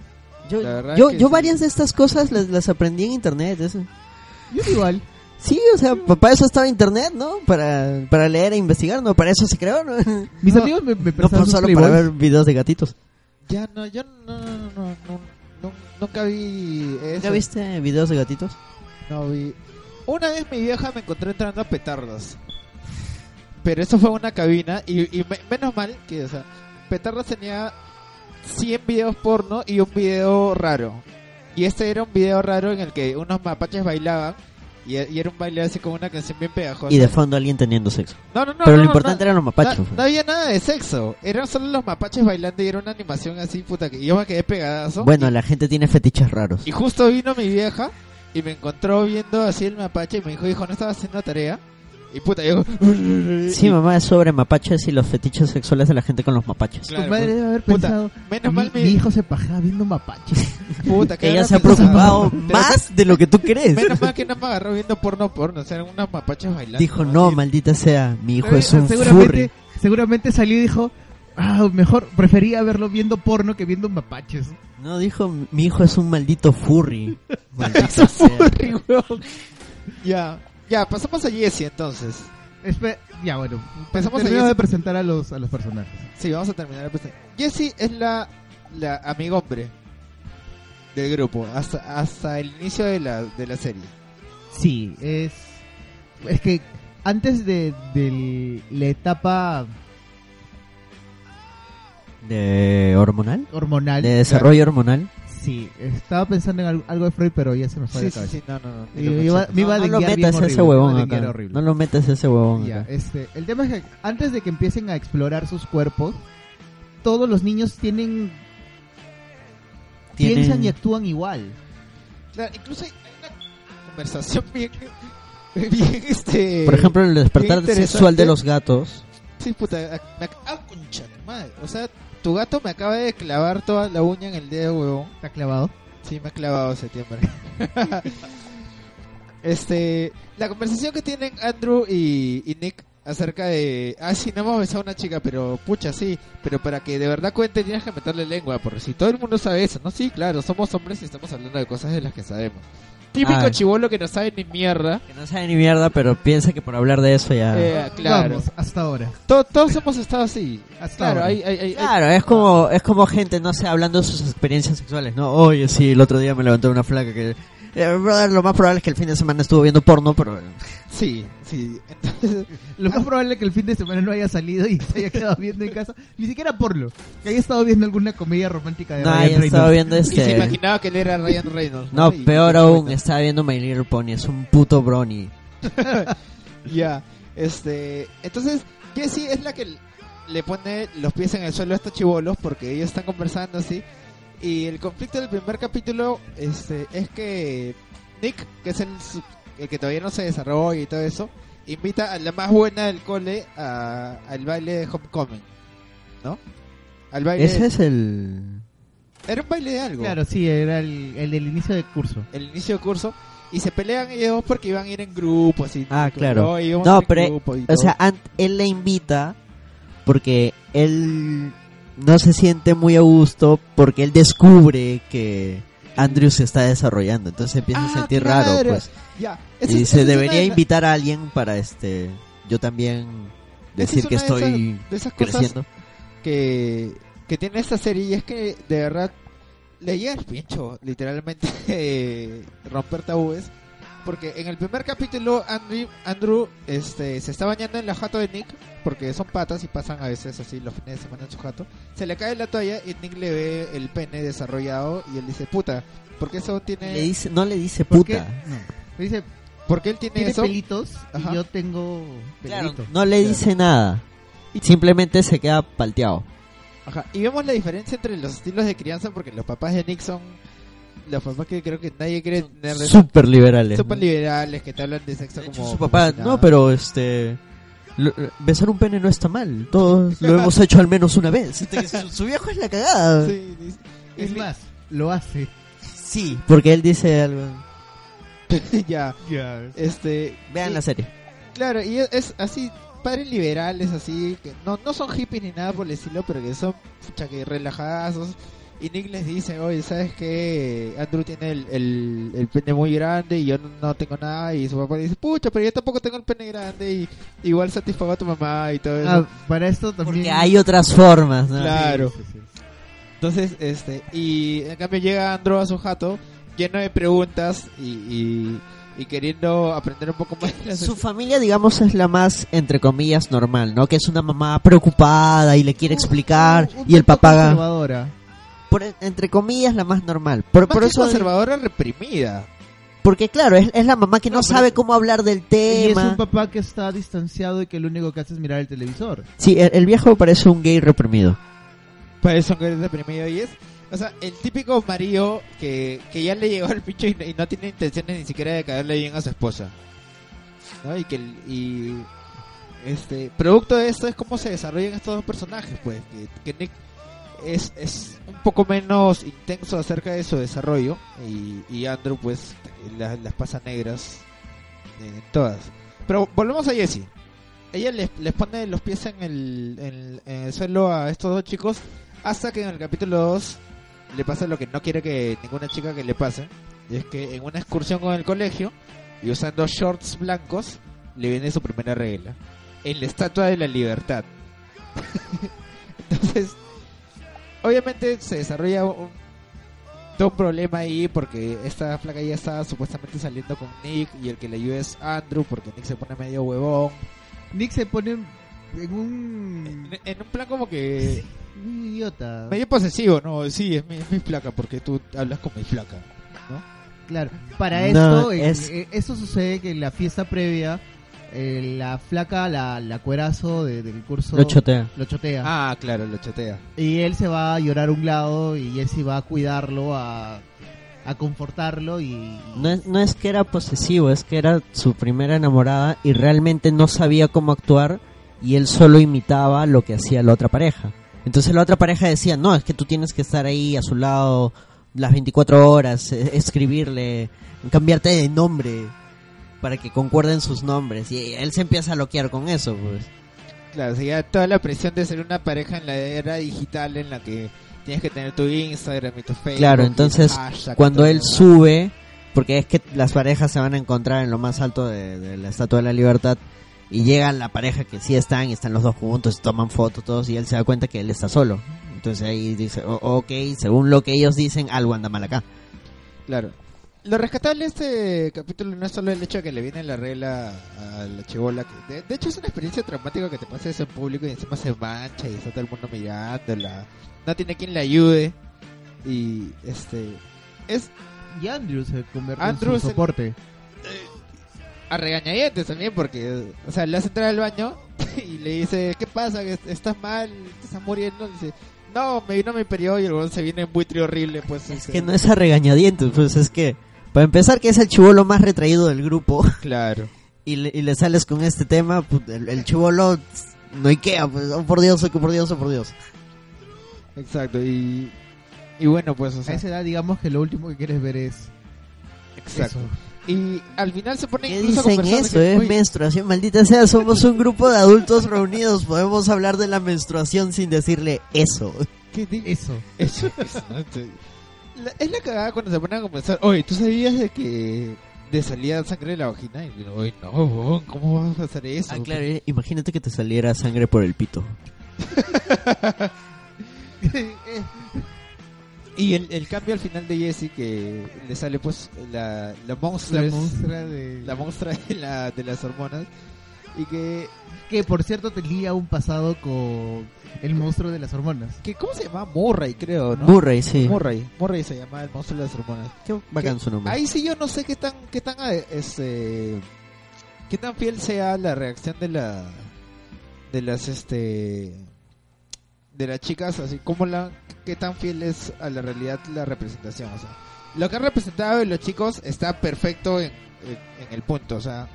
Yo, yo, yo sí. varias de estas cosas las, las aprendí en internet. eso. Yo igual. Sí, o sea, pa- para eso estaba internet, ¿no? Para, para leer e investigar, ¿no? Para eso se creó, ¿no? No, Mis No, amigos me, me por prestaron sus solo para ver videos de gatitos. Ya no, yo no, no, no, no, no, no- nunca vi eso. ¿Ya viste videos de gatitos? No vi. Una vez mi vieja me encontró entrando a petardos. Pero eso fue una cabina y, y me- menos mal que, o sea, petardos tenía 100 videos porno y un video raro. Y este era un video raro en el que unos mapaches bailaban Y, y era un baile así como una canción bien pegajosa. Y de fondo alguien teniendo sexo. No, no, no. Pero no, lo no, importante no, eran los mapaches. No, pues. no había nada de sexo. Eran solo los mapaches bailando y era una animación así, puta, que yo me quedé pegadazo. Bueno, la gente tiene fetiches raros. y justo vino mi vieja y me encontró viendo así el mapache y me dijo, hijo, ¿no estaba haciendo tarea? Y puta, yo... Sí, mamá, es sobre mapaches y los fetiches sexuales de la gente con los mapaches. Claro, tu madre pues, debe haber puta, pensado. menos mi, mal mi- mi hijo se pajaba viendo mapaches. Puta, que Ella se ha preocupado más de lo que tú crees. Menos mal que no me agarró viendo porno porno, o sea, eran unos mapaches bailando. Dijo, no, maldita sea, mi hijo Eh, es un seguramente, furry. seguramente salió y dijo. Ah, mejor prefería verlo viendo porno que viendo mapaches. No, dijo, mi hijo es un maldito furry. Maldita sea. Furry, weón. Ya, ya, pasamos a Jessie entonces. Espe- ya, bueno. Empezamos a Jessie. de presentar a los, a los personajes. Sí, vamos a terminar el presente. Jessie es la, la amiga hombre del grupo, hasta, hasta el inicio de la, de la serie. Sí, es. Es que antes de, de la etapa ¿De hormonal? hormonal. ¿De desarrollo hormonal? Sí, estaba pensando en al- algo de Freud, pero ya se me fue de Sí, la sí, cabeza. sí, no, no, no. Y me iba- me iba a no lo metas a ese huevón a acá. No lo metas a ese huevón Ya, acá. este, el tema es que antes de que empiecen a explorar sus cuerpos, todos los niños tienen Tienen- piensan y actúan igual. Claro, incluso hay una conversación bien, bien este... Por ejemplo, el despertar sexual de los gatos. Sí, puta, me, ac- concha tu madre. O sea, tu gato me acaba de clavar toda la uña en el dedo, huevón. ¿Está clavado? Sí, me ha clavado septiembre. este, la conversación que tienen Andrew y, y Nick acerca de, ah, sí, no hemos besado a una chica, pero pucha, sí, pero para que de verdad cuente tienes que meterle lengua, porque si todo el mundo sabe eso, no, sí, claro, somos hombres y estamos hablando de cosas de las que sabemos. Típico Ah. chivolo que no sabe ni mierda. Que no sabe ni mierda, pero piensa que por hablar de eso ya... Eh, claro, Vamos, hasta ahora. To- todos hemos estado así. Hasta claro, ahora. hay, hay, hay- Claro, es como, es como gente, no sé, hablando de sus experiencias sexuales, ¿no? Oye, sí, el otro día me levanté una flaca que... Eh, brother, lo más probable es que el fin de semana estuvo viendo porno, pero... Sí, sí. Entonces, Lo más probable es que el fin de semana no haya salido y se haya quedado viendo en casa. Ni siquiera porno. Que haya estado viendo alguna comedia romántica de No, Ryan ya estaba Reynolds. viendo y se este... imaginaba que él era Ryan Reynolds. No, Y- peor y- aún, estaba viendo My Little Pony, es un puto brony. Ya, este, entonces Jessie es la que le pone los pies en el suelo a estos chivolos porque ellos están conversando así y el conflicto del primer capítulo este es que Nick, que es el, su- el que todavía no se desarrolla y todo eso, invita a la más buena del cole a- al baile de Homecoming, ¿no? Al baile Ese es el... era un baile de algo. Claro, sí, era el, el del inicio del curso. El inicio del curso y se pelean ellos dos porque iban a ir en grupo así. Ah, claro. "Oh, íbamos a No, en pero, grupo y o todo". sea, ant- él le invita porque él no se siente muy a gusto porque él descubre que Andrew se está desarrollando, entonces empieza a Ah, sentir raro, pues. Ya, Y es debería de invitar a alguien para este yo también decir es que de estoy esas- de esas creciendo. que, que tiene esta serie y es que de verdad le llega el pincho, literalmente, romper tabúes. Porque en el primer capítulo Andrew, Andrew este, se está bañando en la jato de Nick, porque son patas y pasan a veces así los fines de semana en su jato. Se le cae la toalla y Nick le ve el pene desarrollado y él dice, puta, porque eso tiene... Le dice, no le dice ¿Por puta. Me dice, porque él tiene, tiene eso? pelitos Ajá. y yo tengo Claro, pelitos. no le Claro. dice nada. Simplemente se queda palteado. Ajá, Y vemos la diferencia entre los estilos de crianza porque los papás de Nick son los papás que creo que nadie quiere tener de Súper liberales. super ¿no? liberales que te hablan de sexo De como hecho, su papá, nada. no, pero este. lo- besar un pene no está mal. Todos lo hemos hecho al menos una vez. Este, Su, su viejo es la cagada. Sí. Sí, Es más, lo hace. porque él dice algo. ya, este, Vean y- la serie. Claro, y es, es así, padres liberales así, que no, no son hippies ni nada por el estilo, pero que son pucha, que relajazos. Y Nick les dice, oye, ¿sabes qué? Andrew tiene el, el, el pene muy grande y yo no, no tengo nada. Y su papá le dice, pucha, pero yo tampoco tengo el pene grande y igual satisfago a tu mamá y todo eso. Ah, para esto también... Porque hay otras formas, ¿no? Claro. Sí, sí, sí. Entonces, este, y en cambio llega Andrew a su jato lleno de preguntas y, y, y queriendo aprender un poco más de la Su familia, digamos, es la más, entre comillas, normal, ¿no? Que es una mamá preocupada y le quiere explicar Un- un y el papá... conservadora. Por, entre comillas, la más normal. Por, por eso... conservadora reprimida. Porque claro, es, es la mamá que no, sabe cómo hablar del Y es un tema. papá que está distanciado y que lo único que hace es mirar el televisor. Sí, el, el viejo parece un gay reprimido. Parece un gay deprimido y es, o sea, el típico marido que, que ya le llegó al pincho y, y no tiene intenciones ni siquiera de caerle bien a su esposa. ¿No? Y que y este producto de esto es cómo se desarrollan estos dos personajes, pues, que, que Nick es, poco menos intenso acerca de su desarrollo y, y Andrew pues la- las pasa negras en todas. Pero volvemos a Jessie. Ella les, les pone los pies en el, en, en el suelo a estos dos chicos hasta que en el capítulo 2 le pasa lo que no quiere que ninguna chica que le pase. Y es que en una excursión con el colegio y usando shorts blancos le viene su primera regla. En la estatua de la libertad. Entonces, obviamente se desarrolla un, todo un problema ahí porque esta flaca ya está supuestamente saliendo con Nick y el que le ayuda es Andrew porque Nick se pone medio huevón. Nick se pone en un... En, en un plan como que un idiota. medio posesivo, ¿no? Sí, es mi, es mi flaca porque tú hablas con mi flaca. Claro, para No, esto, es- eh, esto sucede que en la fiesta previa, eh, la flaca, la, la cuerazo de- del curso, Lo chotea. lo chotea. Ah, claro, lo chatea. Y él se va a llorar a un lado y Jesse va a cuidarlo, a, a confortarlo y... No es, no es que era posesivo, es que era su primera enamorada y realmente no sabía cómo actuar y él solo imitaba lo que hacía la otra pareja. Entonces la otra pareja decía, no, es que tú tienes que estar ahí a su lado las 24 horas, eh, escribirle, cambiarte de nombre para que concuerden sus nombres. Y él se empieza a loquear con eso, pues. Claro, o sea, ya toda la presión de ser una pareja en la era digital en la que tienes que tener tu Instagram y tu Facebook. Claro, entonces hashtag cuando él sube, porque es que las parejas se van a encontrar en lo más alto de, de la Estatua de la Libertad y llega la pareja que sí están y están los dos juntos, toman fotos todos y él se da cuenta que él está solo. Entonces ahí dice, "O- ok, según lo que ellos dicen, algo anda mal acá. Claro. Lo rescatable de este capítulo no es solo el hecho de que le viene la regla a la chivola. Que de, de hecho, es una experiencia traumática que te pasa eso en público y encima se mancha y está todo el mundo mirándola. No tiene quien le ayude. Y este. Es Y Andrew se convierte Andrew en su soporte. a regañadientes también porque, o sea, le hace entrar al baño y le dice, ¿qué pasa? ¿Que ¿Estás mal? ¿Te estás muriendo? dice, no, me vino mi periodo y el se viene en buitre horrible. Pues Es este, que no es a regañadientes, pues es que, para empezar, que es el chivolo más retraído del grupo Claro. y le, y le sales con este tema, pues, el, el chivolo no Ikea, pues, oh por Dios, oh por Dios, oh por Dios. Exacto. Y, y bueno, pues, o A sea, esa edad, digamos que lo último que quieres ver es exacto. eso. Y al final se pone ¿Qué incluso a dicen eso? que, Es "Oye, menstruación, maldita sea, somos un grupo de adultos reunidos, podemos hablar de la menstruación sin decirle eso. ¿qué di- Eso. Eso, eso, la- es la cagada cuando se ponen a conversar. Oye, ¿tú sabías de que de salía sangre de la vagina? Y digo, oye, no, ¿cómo vas a hacer eso? Ah, claro, eh, imagínate que te saliera sangre por el pito. Y el, el cambio al final de Jesse que le sale pues la, la monstrua, La de... la monstrua de, la, de las hormonas y que, Que por cierto tenía un pasado con el monstruo de las hormonas. que ¿cómo se llama? Murray creo, ¿no? Murray, sí. Murray, Murray se llama el monstruo de las hormonas. Qué bacán su nombre. Ahí sí yo no sé qué tan qué tan eh, este qué tan fiel sea la reacción de la de las este de las chicas así como la qué tan fiel es a la realidad la representación, o sea, lo que han representado de los chicos está perfecto en, en- en el punto, o sea,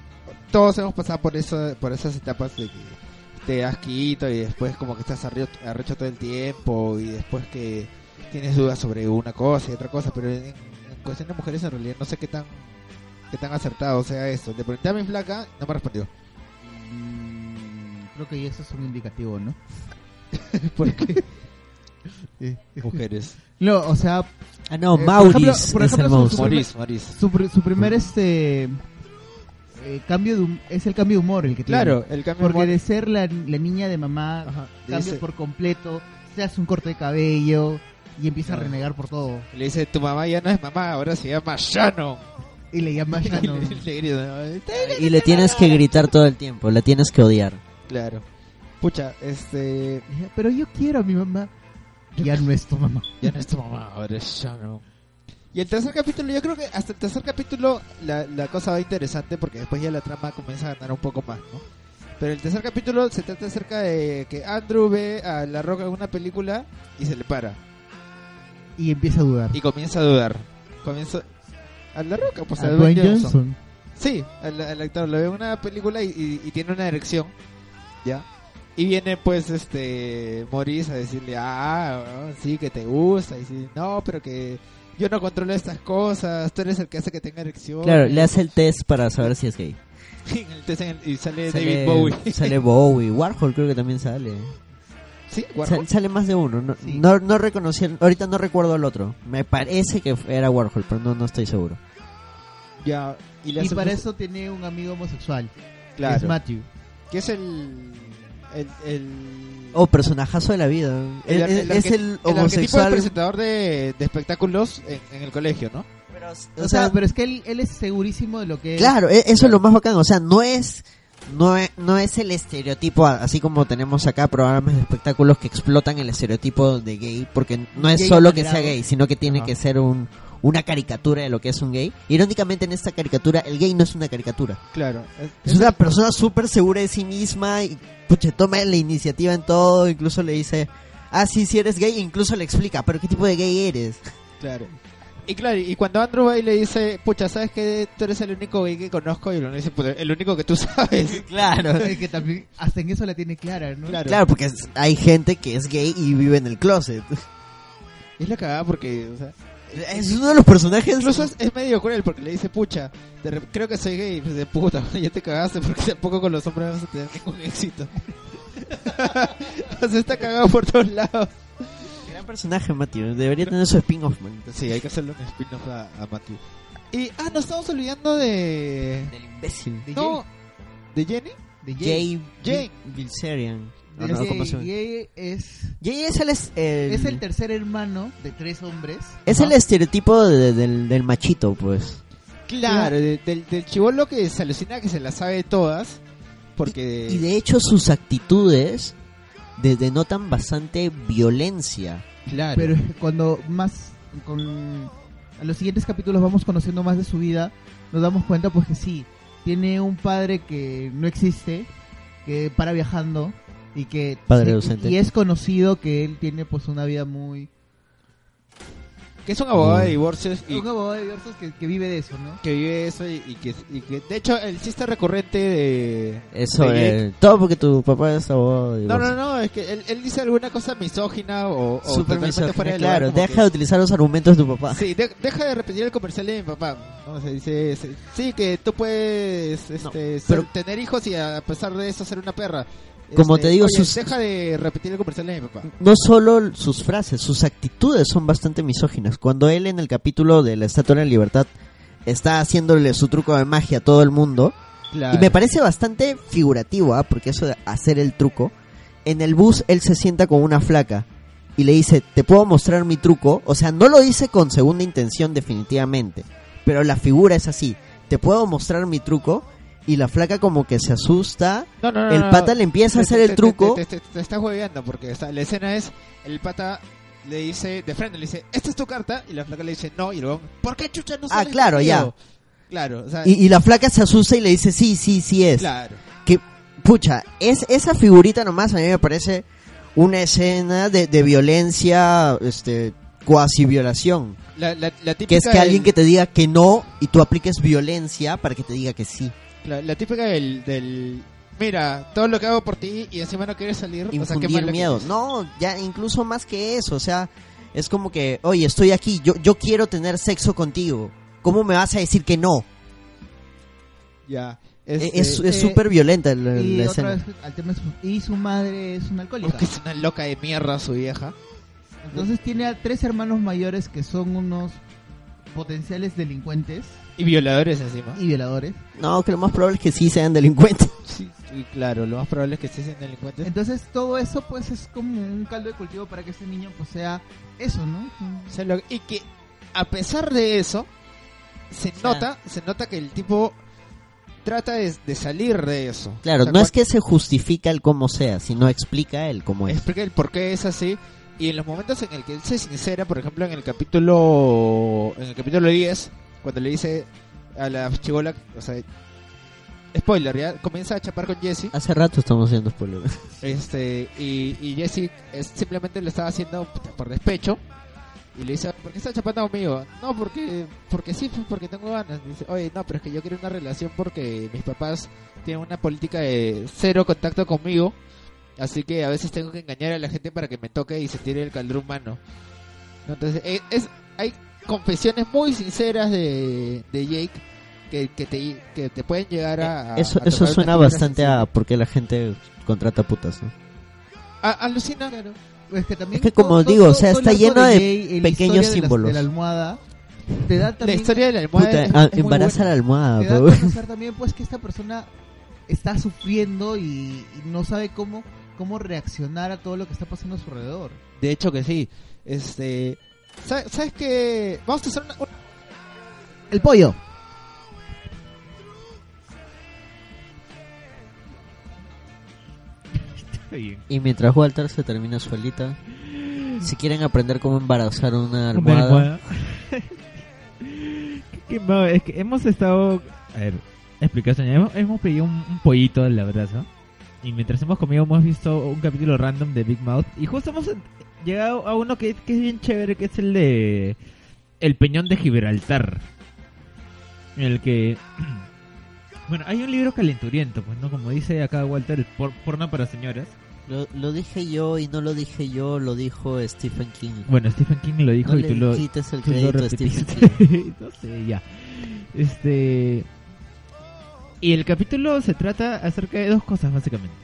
todos hemos pasado por eso por esas etapas de que te das quito y después como que estás arrecho, todo el tiempo y después que tienes dudas sobre una cosa y otra cosa, pero en, en cuestión de mujeres en realidad no sé qué tan qué tan acertado sea eso. Le pregunté a mi flaca, no me respondió. Mm, creo que eso es un indicativo, ¿no? Porque Eh, mujeres. No, o sea, Ah, no, Eh, por Maurice ejemplo- por es ejemplo, el su- su- Maurice, Maurice. su, pr- su primer este eh, cambio de hum- es el cambio de humor el que tiene. Claro, el cambio Porque hormon- de ser la, la niña de mamá Ajá, cambia dice- por completo, se hace un corte de cabello y empieza a renegar por todo. le dice, tu mamá ya no es mamá, ahora se llama Shannon. Y le llama Y Shannon. le- le grita, "Está Y le tienes que gritar todo el tiempo, la tienes que odiar. Claro. Pucha, este. Pero yo quiero a mi mamá. Ya no es tu mamá. Ya no es tu mamá, ahora es Shannon. Y el tercer capítulo, yo creo que hasta el tercer capítulo la, la cosa va interesante porque después ya la trama comienza a ganar un poco más, ¿no? Pero el tercer capítulo se trata acerca de que Andrew ve a La Roca en una película y se le para. Y empieza a dudar. Y comienza a dudar. Comienza... A La Roca, pues A a Dwayne Johnson. Johnson. Sí, al, al actor lo ve en una película y, y- y tiene una erección, ¿ya? Y viene pues este Maurice a decirle, ah, ah, sí, que te gusta, y sí, no, pero que yo no controlo estas cosas, tú eres el que hace que tenga erección. Claro, le hace el test para saber si es gay. y sale, Sale, David Bowie. sale Bowie, Warhol creo que también sale. sí, Sal- Warhol. sale más de uno. No, Sí. no, no reconocí, ahorita no recuerdo el otro. Me parece que era Warhol, pero no, no estoy seguro. Ya, y, Y para eso tiene un amigo homosexual. claro, Es Matthew. que es el... el, el Oh, personajazo de la vida. el es, el es el el homosexual. presentador de, de espectáculos en, en el colegio, ¿no? O, sea, pero es que él, él es segurísimo de lo que. Claro, e- eso es lo más bacán. O sea, no es, no es, no es el estereotipo, así como tenemos acá programas de espectáculos que explotan el estereotipo de gay, porque no es Gay solo que sea gay, sino que tiene Ajá. que ser un, una caricatura de lo que es un gay. Irónicamente, en esta caricatura, el gay no es una caricatura. Claro. Es una persona súper segura de sí misma y pucha, toma la iniciativa en todo, incluso le dice, ah, sí, sí eres gay, incluso le explica, pero ¿qué tipo de gay eres? Claro. Y claro, y cuando Andrew va y le dice, pucha, ¿sabes que tú eres el único gay que conozco? Y uno dice, pues el único que tú sabes. Claro. Es que también hasta en eso la tiene clara, ¿no? Claro. Claro, porque es- hay gente que es gay y vive en el closet. Es la cagada porque, o sea, Es uno de los personajes. incluso es, es medio cruel porque le dice, pucha, creo que soy gay. Pues de puta, ya te cagaste porque tampoco con los hombres vas a tener ningún éxito. o sea, está cagado por todos lados. gran personaje, Matthew. Debería tener su spin-off, man. Sí, hay que hacerle un spin-off a, a Matthew. Y, ah, nos estamos olvidando de... Del imbécil. De No, ¿de Jenny? De Jay, Jay. Bilzerian. Jay es, Jay es el, es el, es el tercer hermano de tres hombres. es el estereotipo de- del, del machito, pues. Claro, de- del, del chivolo que se alucina que se las sabe todas. Porque... Y de hecho sus actitudes de- denotan bastante violencia. Claro. Pero cuando más con a los siguientes capítulos vamos conociendo más de su vida, nos damos cuenta pues que sí, tiene un padre que no existe, que para viajando y que Padre y es conocido que él tiene pues una vida muy que es un abogado de divorcios y un abogado de divorcios que, que vive de eso, ¿no? que vive eso y, y que, y que... De hecho, el chiste recurrente de... Eso, de Jake- eh, todo porque tu papá es abogado. de No, no, no, es que él, él dice alguna cosa misógina o, o totalmente fuera de lugar, claro, deja que- de utilizar los argumentos de tu papá. Sí, de- deja de repetir el comercial de mi papá. ¿no? Se dice, sí, que tú puedes este, No, ser- pero- tener hijos y a pesar de eso ser una perra. Como Este, te digo, oye, sus- deja de repetir el comercial de mi papá. no solo sus frases, sus actitudes son bastante misóginas. Cuando él en el capítulo de la Estatua de la Libertad está haciéndole su truco de magia a todo el mundo, Claro. y me parece bastante figurativo, ¿ah? porque eso de hacer el truco, en el bus él se sienta con una flaca y le dice, te puedo mostrar mi truco, o sea, no lo dice con segunda intención definitivamente, pero la figura es así, te puedo mostrar mi truco, y la flaca como que se asusta, No, no, no, el pata le empieza a hacer el truco, Te, te- te- te estás hueveando porque sea, la escena es: el pata le dice, de frente le dice, esta es tu carta. Y la flaca le dice, no. Y luego, ¿por qué chucha no Ah, claro, conmigo?" Claro, o sea, y, y la flaca se asusta y le dice, sí, sí, sí es. claro. que pucha, es esa figurita nomás a mí me parece una escena de, de violencia, este, cuasi violación. La, la, la típica Que es que del- alguien que te diga que no y tú apliques violencia para que te diga que sí. La, la típica del, del. Mira, todo lo que hago por ti y encima no quieres salir. o sea, Infundir miedo. No, ya incluso más que eso, o sea, es como que, oye, estoy aquí, yo, yo quiero tener sexo contigo. ¿Cómo me vas a decir que no? Ya. E- Este, es es eh, súper violenta la, Y la otra escena. vez al tema y su madre es una alcohólica. es una loca de mierda su vieja. Entonces tiene a tres hermanos mayores que son unos potenciales delincuentes Y violadores encima. y violadores. No, que lo más probable es que sí sean delincuentes. Sí, y claro, lo más probable es que sí sean delincuentes. Entonces todo eso pues es como un caldo de cultivo para que ese niño pues sea eso, ¿no? O sea, lo- y que a pesar de eso, se sea- nota, se nota que el tipo trata de, de salir de eso. Claro, O sea, no es que se justifica el cómo sea, sino explica el cómo es. explica el por qué es así. Y en los momentos en el que él se sincera, por ejemplo, en el capítulo en el capítulo 10, cuando le dice a la chivola, o sea, spoiler, ya comienza a chapar con Jesse, Hace rato estamos haciendo spoiler. este y, y Jesse es, simplemente lo estaba haciendo por despecho y le dice, ¿por qué estás chapando conmigo? No, porque porque sí, pues, porque tengo ganas. Dice, oye, no, pero es que yo quiero una relación porque mis papás tienen una política de cero contacto conmigo. Así que a veces tengo que engañar a la gente para que me toque y se tire el caldrón humano. ¿No? Entonces, eh, es, hay confesiones muy sinceras de, de Jake que, que, te, que te pueden llegar a... a- Eso, a eso suena bastante a sensible. por qué la gente contrata putas, ¿no? A- alucina. Es que, también Es que como todo- digo, todo- o sea, está lleno de Jay la pequeños de la- símbolos. De la almohada te da La también historia de la almohada Puta, es- ah, es muy embaraza la almohada, te da a conocer también pues que esta persona está sufriendo y, y no sabe cómo cómo reaccionar a todo lo que está pasando a su alrededor. De hecho que sí. Este... ¿Sabes, ¿sabes qué? Vamos a hacer una- una El pollo. Y mientras Walter se termina su alita, si quieren aprender cómo embarazar una Una almohada, almohada. ¿Qué más? es que hemos estado. A ver, explicación. Hemos, hemos pedido un, un pollito al abrazo. Y mientras hemos comido, hemos visto un capítulo random de Big Mouth. Y justo hemos llegado a uno que, que es bien chévere, que es el de. El Peñón de Gibraltar. En el que. Bueno, hay un libro calenturiento, pues, ¿no? Como dice acá Walter, el por- porno para señoras. lo, lo dije yo y no lo dije yo, lo dijo Stephen King. Bueno, Stephen King lo dijo no y le tú lo, quites el crédito a Stephen. King. no sé, ya. Este. Y el capítulo se trata acerca de dos cosas, básicamente.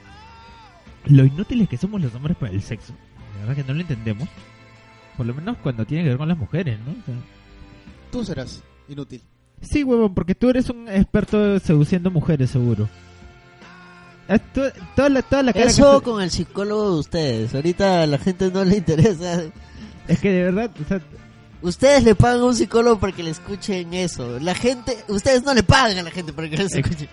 Lo inútiles que somos los hombres para el sexo. La verdad que no lo entendemos. Por lo menos cuando tiene que ver con las mujeres, ¿no? O sea, Tú serás inútil. sí, huevón, porque tú eres un experto seduciendo mujeres, seguro. Ah, tú- Toda la, toda la cara que Eso se- con el psicólogo de ustedes. Ahorita a la gente no le interesa. Es que de verdad, o sea, Ustedes le pagan a un psicólogo para que le escuchen eso. La gente, ustedes no le pagan a la gente para que les Ex- escuchen.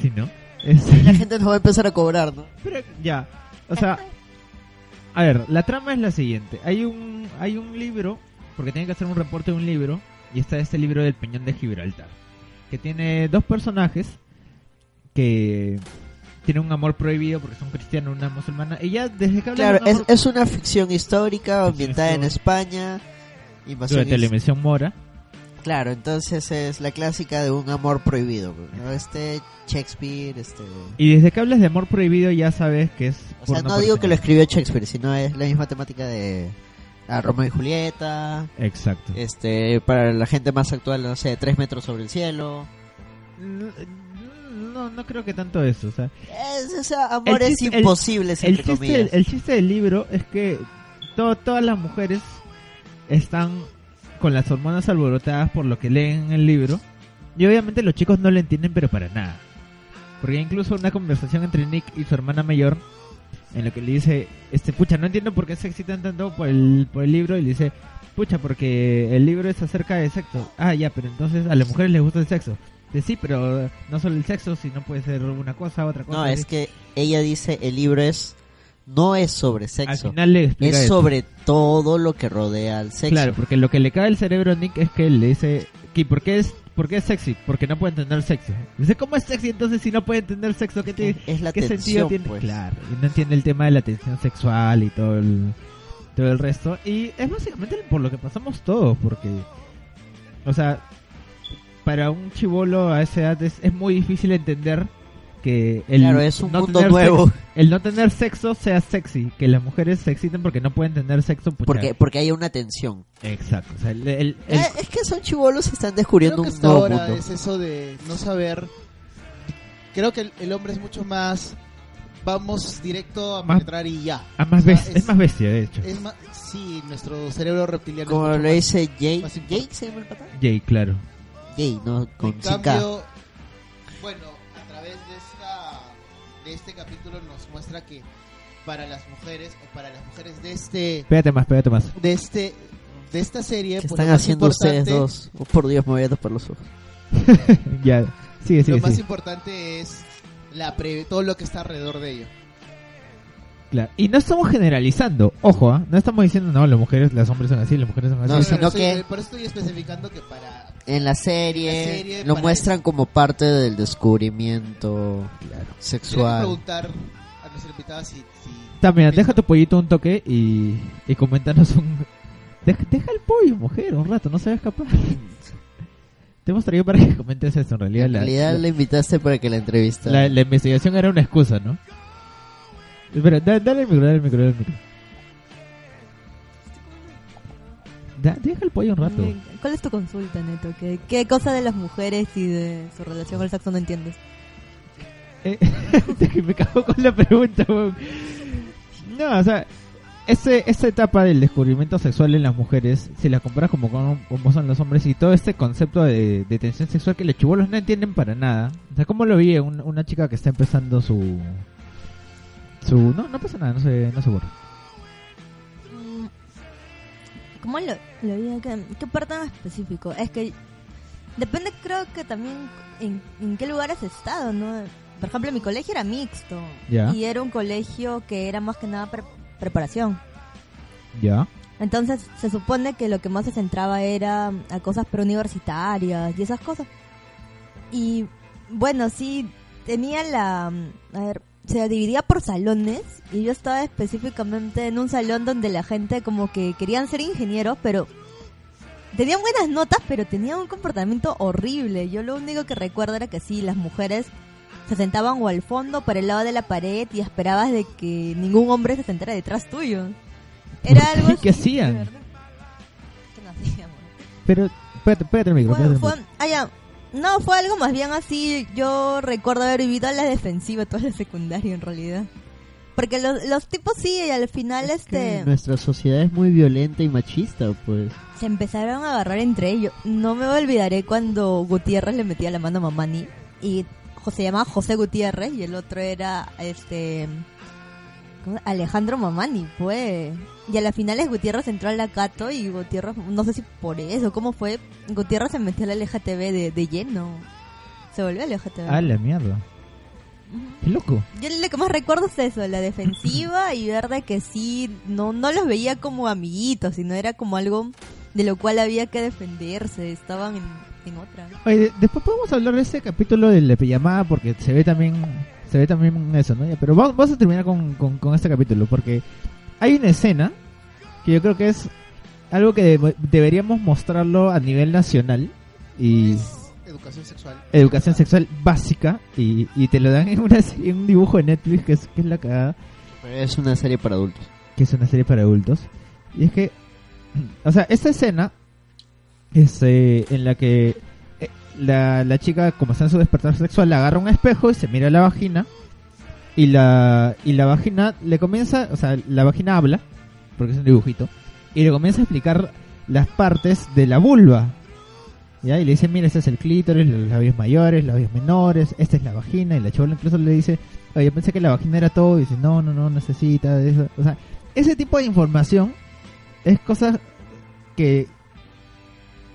sí, ¿no? Es- La gente nos va a empezar a cobrar, ¿no? Pero ya, o sea, a ver, la trama es la siguiente. Hay un hay un libro, porque tienen que hacer un reporte de un libro, y está este libro del Peñón de Gibraltar, que tiene dos personajes que tienen un amor prohibido porque son cristianos, una musulmana, y ya desde que Claro, es, es una ficción histórica ambientada en. España. Invasión is- invasión mora, Claro, entonces es la clásica de un amor prohibido. ¿no? Este Shakespeare, este... y desde que hablas de amor prohibido ya sabes que es... O sea, no digo que lo escribió Shakespeare, sino es la misma temática de a Romeo y Julieta. Exacto. Este, para la gente más actual, no sé, tres metros sobre el cielo. No, no creo que tanto eso, o sea, Es, o sea, amores chiste- el- imposibles, el entre chiste, comillas. el chiste del libro es que to- todas las mujeres están con las hormonas alborotadas por lo que leen en el libro. Y obviamente los chicos no lo entienden, pero para nada. Porque incluso una conversación entre Nick y su hermana mayor en lo que le dice, este pucha, no entiendo por qué se excitan tanto por el, por el libro. Y le dice, pucha, porque el libro es acerca de sexo. Ah, ya, pero entonces a las mujeres les gusta el sexo. Dice, sí, pero no solo el sexo, sino puede ser una cosa, otra cosa. No, es que ella dice, el libro es no es sobre Al sexo, final le explica es sobre todo lo que rodea al sexo. Claro, porque lo que le cae al cerebro a Nick es que le dice, ¿y por qué es, por qué es sexy? Porque no puede entender sexo. Dice, ¿cómo es sexy entonces si no puede entender sexo? ¿Qué, te- es la qué sentido tensión, tiene? pues. Claro, y no entiende el tema de la tensión sexual y todo el, todo el resto. Y es básicamente por lo que pasamos todos, porque, o sea, para un chivolo a esa edad es, es muy difícil entender que el Claro, es un no mundo tener nuevo. sexo- el no tener sexo sea sexy, que las mujeres se exciten porque no pueden tener sexo. pucha. Porque, porque hay una tensión. Exacto. O sea, el, el- el- Eh, es que son chivolos y están descubriendo Creo que un nuevo ahora mundo. es eso de no saber. Creo que el, el hombre es mucho más. Vamos directo a penetrar y ya. ah, más o sea, es, es- más bestia, de hecho. Es más, sí, nuestro cerebro reptiliano. Como lo dice importante. ¿Jake se llama el pata? Jay, claro. Jake, no, con En 5K. cambio, bueno, de este capítulo nos muestra que para las mujeres o para las mujeres de este Pégate más, pégate más. de este de esta serie ¿Qué pues, están lo más haciendo ustedes importante- dos? Oh, por Dios, me voy a tapar los ojos. ya. Sigue, Lo sigue, más sigue. importante es la pre- todo lo que está alrededor de ello. Claro. Y no estamos generalizando, ojo, ¿ah? no estamos diciendo, no, las mujeres, las hombres son así, las mujeres son así. No, sino que- Por eso estoy especificando que para... En la serie, La serie lo muestran como parte del descubrimiento que sexual. preguntar a nuestra invitada si... si También, deja tu pollito un toque y, y coméntanos un... Deja, deja el pollo, mujer, un rato, no se va a escapar. Te hemos traído para que comentes eso, en realidad. En la- realidad la- la invitaste para que la entrevista. La, la investigación era una excusa, ¿no? Espera, da- dale el micro, dale el micro, dale el micro. Da- deja el pollo un rato. ¿Cuál es tu consulta, Neto? ¿Qué, ¿Qué cosa de las mujeres y de su relación con el sexo no entiendes? Eh, me cago con la pregunta. No, o sea, ese, esa etapa del descubrimiento sexual en las mujeres, si la comparas como, con, como son los hombres y todo este concepto de, de tensión sexual que los chibolos no entienden para nada. O sea, ¿cómo lo vi un- una chica que está empezando su... su no, no pasa nada, no se, no se borra. ¿Cómo lo, lo vi acá? ¿Qué parte en específico? Es que depende, creo que también en, en qué lugar has estado, ¿no? Por ejemplo, mi colegio era mixto. Ya. Y era un colegio que era más que nada pre- preparación. Ya. Entonces se supone que lo que más se centraba era a cosas preuniversitarias y esas cosas. Y bueno, sí, tenía la... A ver, se dividía por salones y yo estaba específicamente en un salón donde la gente como que querían ser ingenieros, pero tenían buenas notas, pero tenían un comportamiento horrible. Yo lo único que recuerdo era que sí, las mujeres se sentaban o al fondo, para el lado de la pared y esperabas de que ningún hombre se sentara detrás tuyo. Era ¿Por qué? algo ¿Qué así, hacían? ¿Qué no hacíamos? Pero, espérate, espérate el micro, Fue, fue, ah, ya. No, fue algo más bien así. Yo recuerdo haber vivido a la defensiva toda la secundaria en realidad. Porque los, los tipos sí, y al final este Nuestra sociedad es muy violenta y machista, pues. se empezaron a agarrar entre ellos. No me olvidaré cuando Gutiérrez le metía la mano a Mamani y se llamaba José Gutiérrez y el otro era este. Alejandro Mamani, pues. Y a las finales Gutiérrez entró a la Cato y Gutiérrez, no sé si por eso, cómo fue, Gutiérrez se metió a la LGTB de, de lleno. Se volvió a la LGTB. Ah, la mierda. Qué loco. Yo lo que más recuerdo es eso, la defensiva y ver de que sí, no, no los veía como amiguitos, sino era como algo de lo cual había que defenderse, estaban en, en otra. Oye, de- después podemos hablar de ese capítulo de la pijamada porque se ve también se ve también eso, ¿no? Pero vamos, vamos a terminar con, con, con este capítulo porque hay una escena que yo creo que es algo que deb- deberíamos mostrarlo a nivel nacional y Es educación sexual. educación sexual básica y, y te lo dan en, una, en un dibujo de Netflix que es, que es la cagada Es una serie para adultos. que es una serie para adultos. Y es que, o sea, esta escena es eh, en la que la, la chica, como está en su despertar sexual, le agarra un espejo y se mira la vagina. Y la, y la vagina le comienza, o sea, la vagina habla, porque es un dibujito, y le comienza a explicar las partes de la vulva. ¿Ya? Y le dice, mira, este es el clítoris, los labios mayores, los labios menores, esta es la vagina. Y la chivola incluso le dice, oye, pensé que la vagina era todo. Y dice, no, no, no, necesita eso. O sea, ese tipo de información es cosas que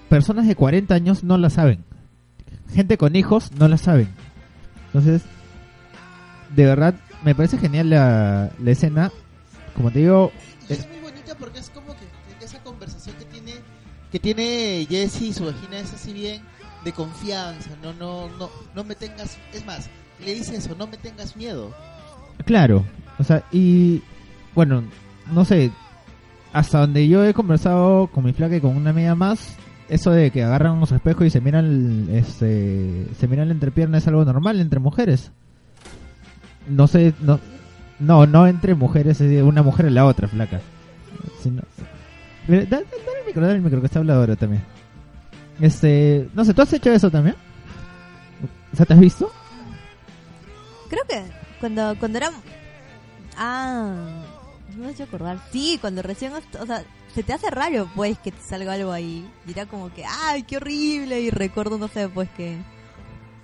personas de 40 años no la saben. Gente con hijos no la saben. Entonces, de verdad, me parece genial la, la escena. Como te digo, Y es muy bonita porque es como que esa conversación que tiene que tiene Jesse y su vagina es así bien de confianza, no no no no me tengas, es más, le dice eso, no me tengas miedo. Claro, o sea, y bueno, no sé, hasta donde yo he conversado con mi flaca y con una amiga más, eso de que agarran unos espejos y se miran, este, se miran la entrepierna es algo normal entre mujeres. No sé, no, no, no entre mujeres, una mujer en la otra, flaca. Da- dale el micro, dale el micro, que está habladora también. Este, no sé, ¿tú has hecho eso también? O sea, ¿te has visto? Creo que cuando, cuando era... Ah, no me he hecho acordar. Sí, cuando recién, o sea, se te hace raro pues que te salga algo ahí. Y era como que, ay, qué horrible. Y recuerdo, no sé, pues que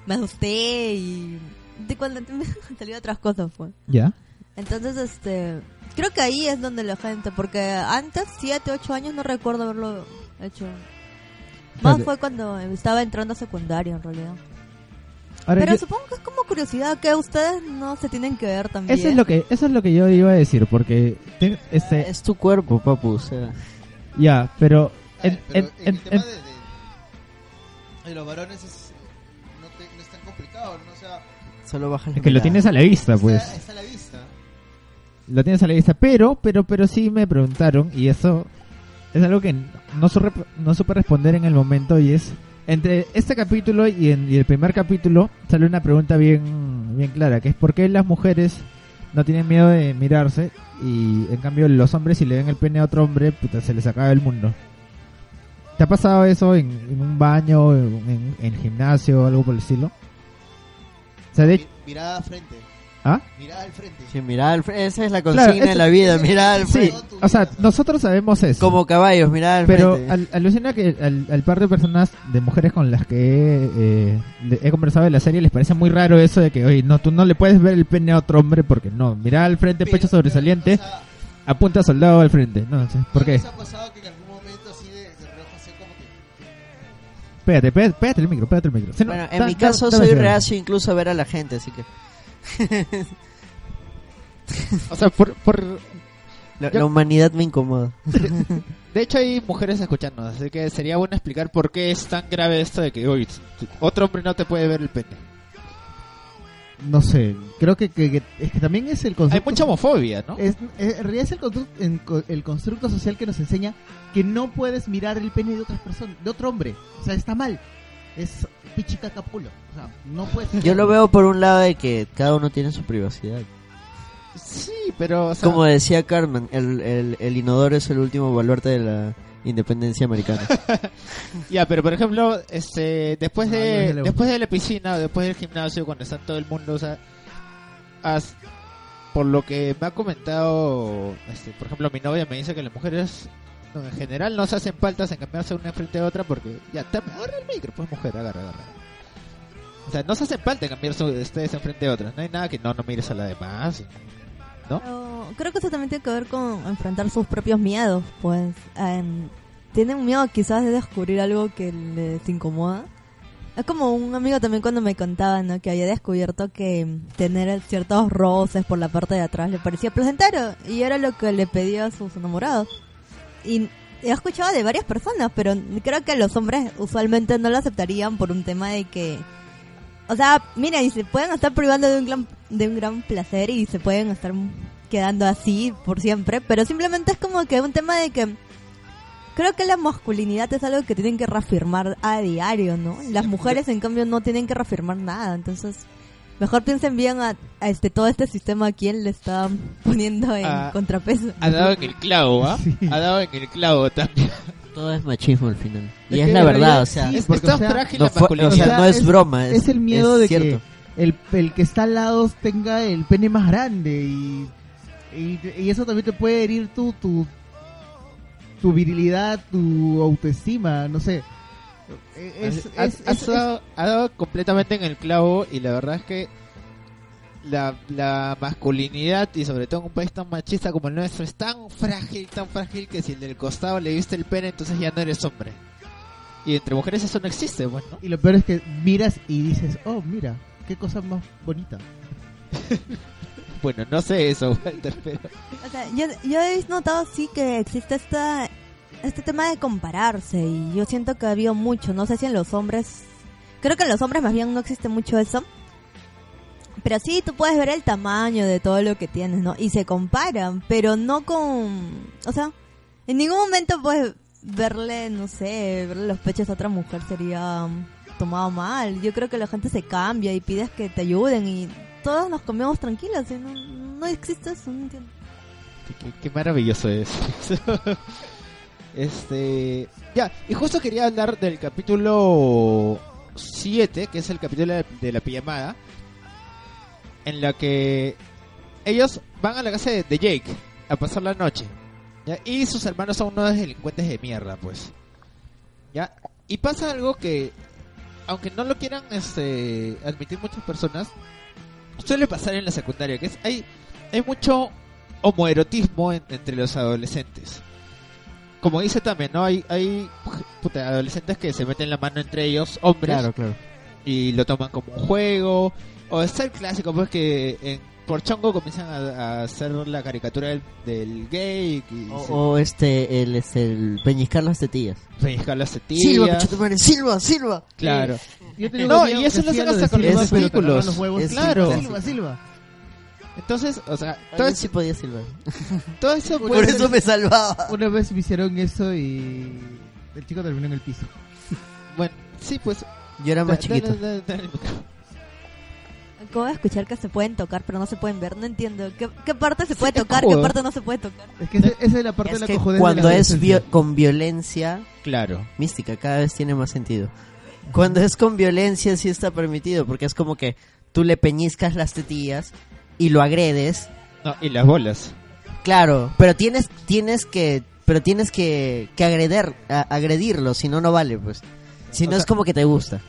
me asusté y... De cuando me salido otras cosas, pues. Ya. Entonces, este, creo que ahí es donde la gente, porque antes, 7, 8 años, no recuerdo haberlo hecho. Más fue cuando estaba entrando a secundaria, en realidad. Ahora, Pero yo- supongo que es como curiosidad que ustedes no se tienen que ver también. eso es lo que eso es lo que yo iba a decir porque te- este Es tu cuerpo, papu. O sea, ya, pero ver, en- pero en- en, en- el tema de, de- de los varones es, no, te- no es tan complicado, ¿no? O sea, solo baja la es que lo tienes a la vista, pues. está, está a la vista. Lo tienes a la vista, pero pero pero sí me preguntaron y eso es algo que no supe, no supe responder en el momento y es entre este capítulo y, en, y el primer capítulo sale una pregunta bien bien clara, que es por qué las mujeres no tienen miedo de mirarse y en cambio los hombres si le ven el pene a otro hombre, puta, se les acaba el mundo. ¿Te ha pasado eso en, en un baño, en, en gimnasio o algo por el estilo? O sea, de mirada frente. ¿Ah? Mirada al frente. Sí, mira al fre- esa es la consigna Claro, de la vida, mira al Sí, frente. o sea, nosotros sabemos eso. Como caballos, mira al Pero frente. al- alucina que al, al par de personas, de mujeres con las que he, eh, he conversado de la serie, les parece muy raro eso de que, oye, no, tú no le puedes ver el pene a otro hombre porque no. Mira al frente, Pero- pecho sobresaliente, o sea, apunta soldado al frente. No, sí, ¿por ¿no qué? ha pasado que en algún momento así de, de reojo así como que... Pégate, pégate, pégate el micro, pégate el micro. Sí, no, Bueno, en da- mi caso soy reacio incluso a ver a la gente, así que O sea, por, por, la, Yo- la humanidad me incomoda. de hecho hay mujeres escuchándonos, así que sería bueno explicar por qué es tan grave esto de que hoy otro hombre no te puede ver el pene. No sé, creo que, que- que- es que también es el Hay concepto. mucha homofobia, ¿no? es, es- en realidad es el constructo, el constructo social que nos enseña que no puedes mirar el pene de otras personas, de otro hombre. O sea, está mal. Es pichicacapulo. O sea, no puedes. Yo lo veo por un lado de que cada uno tiene su privacidad. Sí, pero o sea, Como decía Carmen, el, el, el inodoro es el último baluarte de la independencia americana. ya, pero por ejemplo, este, después de después de la piscina, o después del gimnasio, cuando está todo el mundo, o sea, has- por lo que me ha comentado, este, por ejemplo, mi novia me dice que las mujeres no, en general no se hacen faltas en cambiarse una frente a otra porque ya, te agarra el micro, pues mujer, agarra, agarra. O sea, no se hacen falta en cambiarse ustedes enfrente a otras. No hay nada que no, no mires a la demás. Pero creo que eso también tiene que ver con enfrentar sus propios miedos, pues. em, tienen miedo quizás de descubrir algo que les incomoda. Es como un amigo también cuando me contaba, ¿no? Que había descubierto que tener ciertos roces por la parte de atrás le parecía placentero y era lo que le pedía a sus enamorados. Y he escuchado de varias personas, pero creo que los hombres usualmente no lo aceptarían por un tema de que o sea, mira, y se pueden estar privando de un gran, de un gran placer y se pueden estar quedando así por siempre, pero simplemente es como que un tema de que creo que la masculinidad es algo que tienen que reafirmar a diario, ¿no? Las mujeres en cambio no tienen que reafirmar nada, entonces mejor piensen bien a, a este todo este sistema a quién le está poniendo en Ah. contrapeso. Ha dado en el clavo, ¿ah? Sí. Ha dado en el clavo también. Todo es machismo al final. Y Es es, que la verdad, realidad o sea, sí, es, porque, es tan o sea, frágil no, la fue- o sea, masculinidad. no es, es- broma. Es, es el miedo es de cierto. que el, el que está al lado tenga el pene más grande y, y, y eso también te puede herir tu, tu, tu virilidad, tu autoestima, no sé. Es, ha, es- ha es- dado, ha dado completamente en el clavo y la verdad es que la, la masculinidad y sobre todo en un país tan machista como el nuestro es tan frágil, tan frágil que si el del costado le viste el pene entonces ya no eres hombre. Y entre mujeres eso no existe, pues, ¿no? y lo peor es que miras y dices, oh, mira, qué cosa más bonita. Bueno, no sé eso, Walter, pero... O sea, yo, yo he notado sí que existe esta, este tema de compararse y yo siento que ha habido mucho, no sé si en los hombres, creo que en los hombres más bien no existe mucho eso, pero sí tú puedes ver el tamaño de todo lo que tienes, ¿no? Y se comparan, pero no con, o sea, en ningún momento puedes verle, no sé, verle los pechos a otra mujer sería tomado mal. Yo creo que la gente se cambia y pides que te ayuden y todos nos comemos tranquilos y no, no existe eso, no entiendo. Qué maravilloso es. este. Ya, y justo quería hablar del capítulo 7, que es el capítulo de, la pijamada. En la que ellos van a la casa de, Jake a pasar la noche. Y sus hermanos son unos delincuentes de mierda, pues. ¿Ya? Y pasa algo que, aunque no lo quieran este, admitir muchas personas, suele pasar en la secundaria, que es hay, hay mucho homoerotismo en- entre los adolescentes. Como dice también, ¿no? Hay, hay puta, adolescentes que se meten la mano entre ellos, hombres, Claro, claro. y lo toman como un juego. O está el clásico, pues que en, por chongo comienzan a, a hacer la caricatura del, del gay y O, se o este, el, este, el peñiscar las tetillas. pellizcar las tetillas. Silva, madre, Silva, Silva. Claro. Yo tenía No, y eso lo hacen hasta con los huevos. Es Claro, Silva, Silva. Entonces, o sea, todo, También es- sí podía silbar. todo eso Por eso me salvaba. Una vez me hicieron eso y el chico terminó en el piso. Bueno, sí, pues. Yo era más da- chiquito. da- da-. Acabo de escuchar que se pueden tocar, pero no se pueden ver. No entiendo. ¿Qué, qué parte se puede es tocar? ¿Qué parte no se puede tocar? Es que esa es la parte Es de la que cuando la es vio- con violencia Claro. mística, cada vez tiene más sentido. Cuando es con violencia sí está permitido, porque es como que tú le peñiscas las tetillas y lo agredes. No, y las bolas. Claro, pero tienes tienes que pero tienes que, que agreder, a- agredirlo, si no no vale, pues. Si O no es sea- como que te gusta.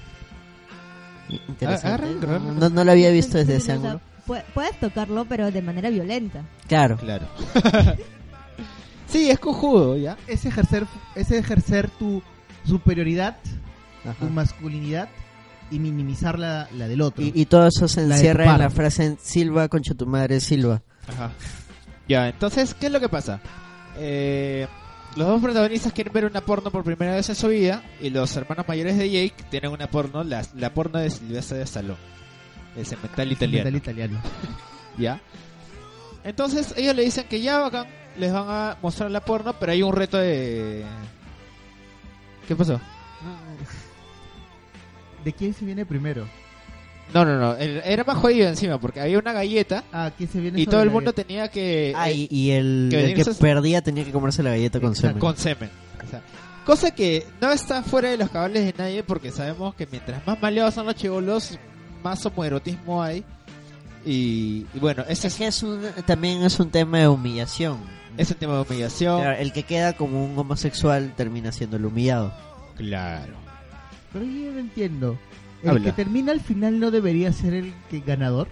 Interesante. agarra. No, no lo había visto desde ese ángulo. pu- Puedes tocarlo, pero de manera violenta. Claro. Claro. sí, es cojudo, ¿ya? Es ejercer, es ejercer tu superioridad, Ajá. tu masculinidad y minimizar la, la del otro. Y, y todo eso se La encierra en la frase Silva concha tu madre Silva. Ajá. Ya, entonces, ¿qué es lo que pasa? Eh, los dos protagonistas quieren ver una porno por primera vez en su vida y los hermanos mayores de Jake tienen una porno, la, la porno de Silvestre de Stallone, el cemental italiano. Metal italiano. ¿Ya? Entonces ellos le dicen que ya bacán, les van a mostrar la porno, pero hay un reto de... ¿Qué pasó? ¿De quién se viene primero? No, no, no, el- era más jodido encima porque había una galleta Ah, ¿quién se viene y sobre todo el la mundo galleta? tenía que... Ah, y, y el, que el que venirse- perdía tenía que comerse la galleta con semen. con semen. O sea, cosa que no está fuera de los cabales de nadie porque sabemos que mientras más maleados son los chivolos, más homoerotismo hay. Y, y bueno, ese Es es, que es un, también es un tema de humillación. es un tema de humillación. Claro, el que queda como un homosexual termina siendo el humillado. Claro. Pero yo no entiendo. ¿El Habla. que termina al final no debería ser el que ganador?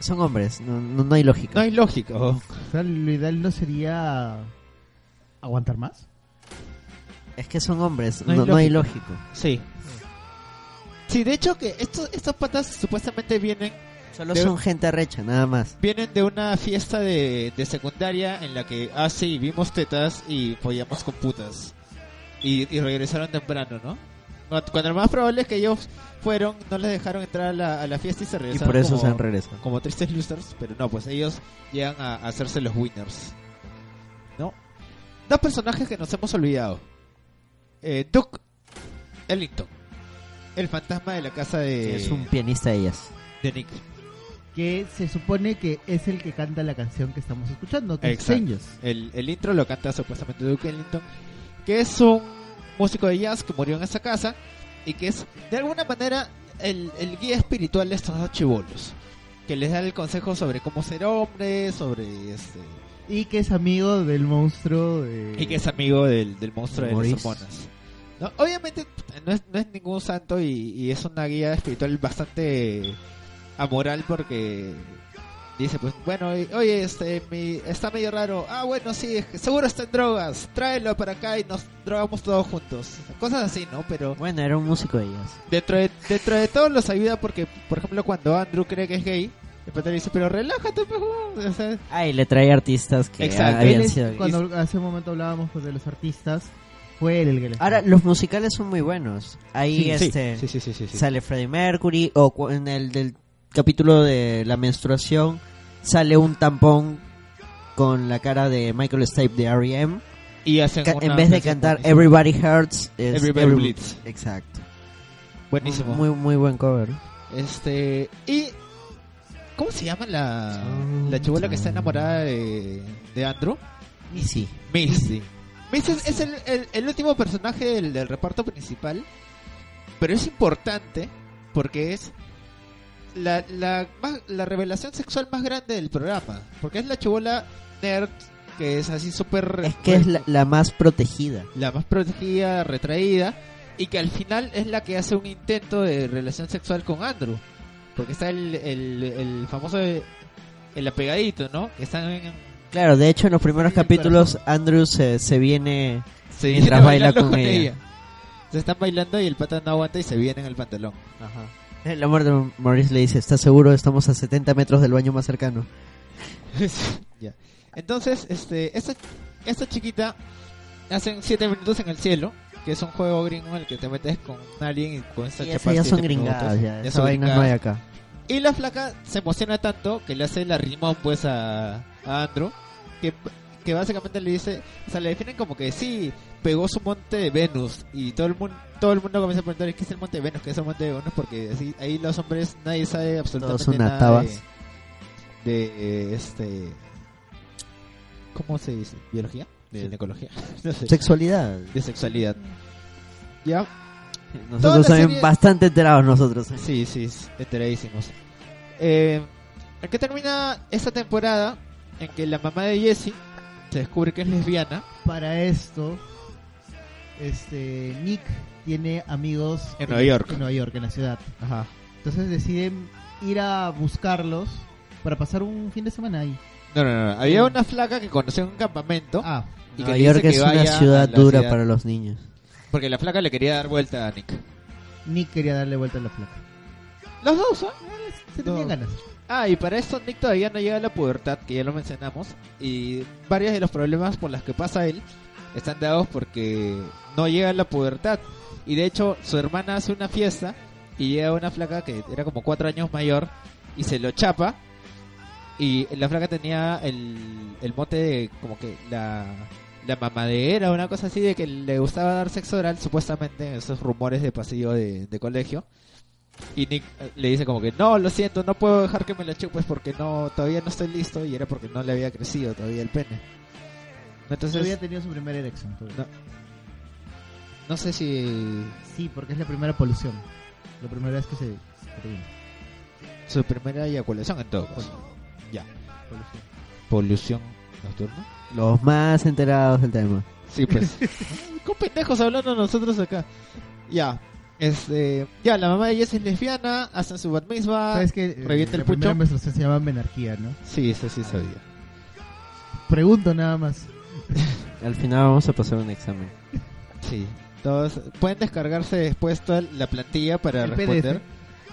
Son hombres, no, no, no hay lógica. No hay lógica. O sea, lo ideal no sería aguantar más. Es que son hombres, No no, hay no hay lógica. lógico. Sí. Sí, de hecho que estos, estos patas supuestamente vienen Solo De- son gente recha, nada más. vienen de una fiesta de, de secundaria en la que, ah, sí, vimos tetas y follamos con putas. Y, y regresaron temprano, ¿no? Cuando lo más probable es que ellos fueron, no les dejaron entrar a la, a la fiesta y se Y regresaron por eso como, se han regresado. como tristes losers, pero no, pues ellos llegan a, a hacerse los winners. ¿No? Dos personajes que nos hemos olvidado. Eh, Duke Ellington, el fantasma de la casa de, es un pianista de ellas. de Nick. Que se supone que es el que canta la canción que estamos escuchando, que es. El, el intro lo canta supuestamente Duke Ellington, que es un músico de jazz que murió en esa casa y que es de alguna manera el, el guía espiritual de estos dos chivolos, que les da el consejo sobre cómo ser hombre, sobre este Y que es amigo del monstruo de... y que es amigo del, del monstruo de las hormonas. No, obviamente no es, no es ningún santo y, y es una guía espiritual bastante amoral porque dice pues bueno oye este mi, está medio raro ah bueno sí es que seguro está en drogas tráelo para acá y nos drogamos todos juntos cosas así no pero Bueno, era un músico de ellas. dentro de dentro de todo los ayuda porque por ejemplo cuando Andrew cree que es gay el pata le dice pero relájate pues, huevón", o sea, Ah, y le trae artistas que Exacto. habían es- sido cuando hace un momento hablábamos pues, de los artistas, fue él el que les Ahora, los musicales son muy buenos. Ahí sí, este sí, sí, sí, sí, sí. sale Freddie Mercury o cu- en el del capítulo de la menstruación sale un tampón con la cara de Michael Stipe de R.E.M. y hacen Ca- en vez de cantar. Everybody Hurts es Everybody Bleeds. Exacto. buenísimo Muy muy buen cover. Este. Y. ¿Cómo se llama la. La que está enamorada de. de Andrew? Y sí. Misty. Misty es, es el, el- el último personaje del, del reparto principal. Pero es importante. Porque es. La, la, más- la revelación sexual más grande del programa. Porque es la chibola nerd. Que es así súper. Es que es la, la más protegida. la más protegida, retraída, y que al final es la que hace un intento de relación sexual con Andrew. Porque está el, el, el famoso, el apegadito, ¿no? Que están en... Claro, de hecho en los primeros Sí, capítulos Andrew se, se viene se Mientras viene baila con ella. Se están bailando y el pata no aguanta y se viene en el pantalón. Ajá. El amor de Maurice le dice, ¿estás seguro? Estamos a 70 metros del baño más cercano. ya. Entonces, este, esta, esta chiquita hacen 7 minutos en el cielo, que es un juego gringo en el que te metes con alguien y con esta esas ya son gringadas, ya. Esa son vaina no hay acá. Y la flaca se emociona tanto que le hace la rimón pues a, a Andrew, que, que básicamente le dice, o sea, le definen como que sí, pegó su monte de Venus y todo el mundo todo el mundo comienza a preguntar qué es el monte de Venus, qué es el monte de Venus, porque así, ahí los hombres nadie sabe absolutamente Todos son nada de, de, eh, este ¿cómo se dice? ¿Biología? De ginecología, no sé, Sexualidad. de sexualidad. ¿Ya? Nosotros somos serie- bastante enterados nosotros. ¿eh? Sí, sí, enteradísimos. Eh, ¿En qué termina esta temporada? En que la mamá de Jessie se descubre que es lesbiana Para esto, este Nick tiene amigos En Nueva York. En Nueva York, en la ciudad. Ajá. Entonces deciden ir a buscarlos para pasar un fin de semana ahí. No, no, no. Había una flaca que conoció en un campamento Ah, y que Nueva York dice es que una vaya ciudad dura ciudad. para los niños. Porque la flaca le quería dar vuelta a Nick. Nick quería darle vuelta a la placa. Los dos, ¿ah? Se tenían No. ganas. Ah, y para esto Nick todavía no llega a la pubertad, que ya lo mencionamos, y varios de los problemas por los que pasa él están dados porque no llega a la pubertad. Y de hecho, su hermana hace una fiesta y llega una flaca que era como cuatro años mayor y se lo chapa. Y la flaca tenía el, el mote de como que la, la mamadera, una cosa así, de que le gustaba dar sexo oral, supuestamente, en esos rumores de pasillo de, de colegio. Y Nick eh, le dice como que no, lo siento, no puedo dejar que me la chupes porque no todavía no estoy listo y era porque no le había crecido todavía el pene. Entonces, había tenido su primera erección. No. no sé si Sí, porque es la primera polución. La primera vez que se, su primera eyaculación en todo caso. Ya. Polución. Polución nocturna. Los más enterados del tema. Sí, pues. Con pendejos hablando nosotros acá. Ya. Este, ya, la mamá de Jess es lesbiana, hacen su bat mitzvah. ¿Sabes que eh, revienta el la primera pucho. menstruación se llama menarquía, ¿no? Sí, eso sí sabía. Pregunto nada más. Al final vamos a pasar un examen. Sí. Todos pueden descargarse después toda la plantilla para El responder.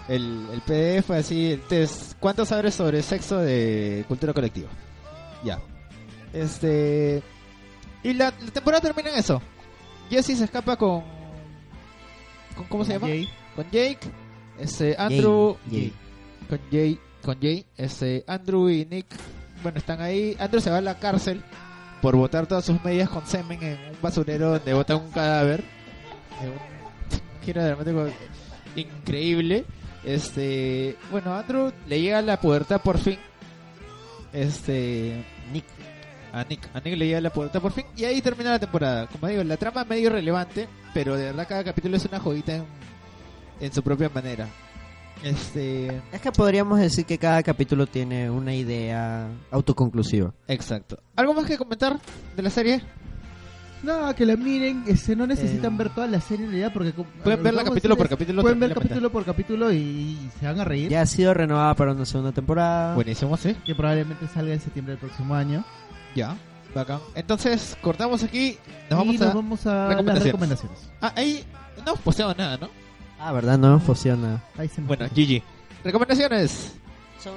El, el PDF, así, el test. ¿Cuánto sabes sobre sexo de cultura colectiva? Ya. Este. Y la, la temporada termina en eso. Jesse se escapa con. con ¿Cómo se llama? Jay. Con Jake. Este, Andrew. Jay. Con Jay. Con Jay. Este, Andrew y Nick. Bueno, están ahí. Andrew se va a la cárcel por botar todas sus medias con semen en un basurero donde botan un cadáver. Un giro increíble. Este, bueno, Andrew le llega la pubertad por fin. Este, Nick. a Nick, a Nick le llega la pubertad por fin y ahí termina la temporada. Como digo, la trama es medio relevante, pero de verdad cada capítulo es una joyita en, en su propia manera. Este, Es que podríamos decir que cada capítulo tiene una idea autoconclusiva. exacto. ¿Algo más que comentar de la serie? No, que la miren, este, no necesitan Eh, ver toda la serie en realidad porque Pueden verla capítulo por capítulo Pueden ver capítulo por capítulo y, y se van a reír. Ya ha sido renovada para una segunda temporada. Buenísimo, sí. Que probablemente salga en septiembre del próximo año. Ya, bacán. Entonces, cortamos aquí. Nos y vamos nos a. vamos a las recomendaciones. recomendaciones. Ah, ahí no hemos posteado nada, ¿no? Ah, ¿verdad? No funciona. Ahí se nos Bueno. GG. Recomendaciones. Has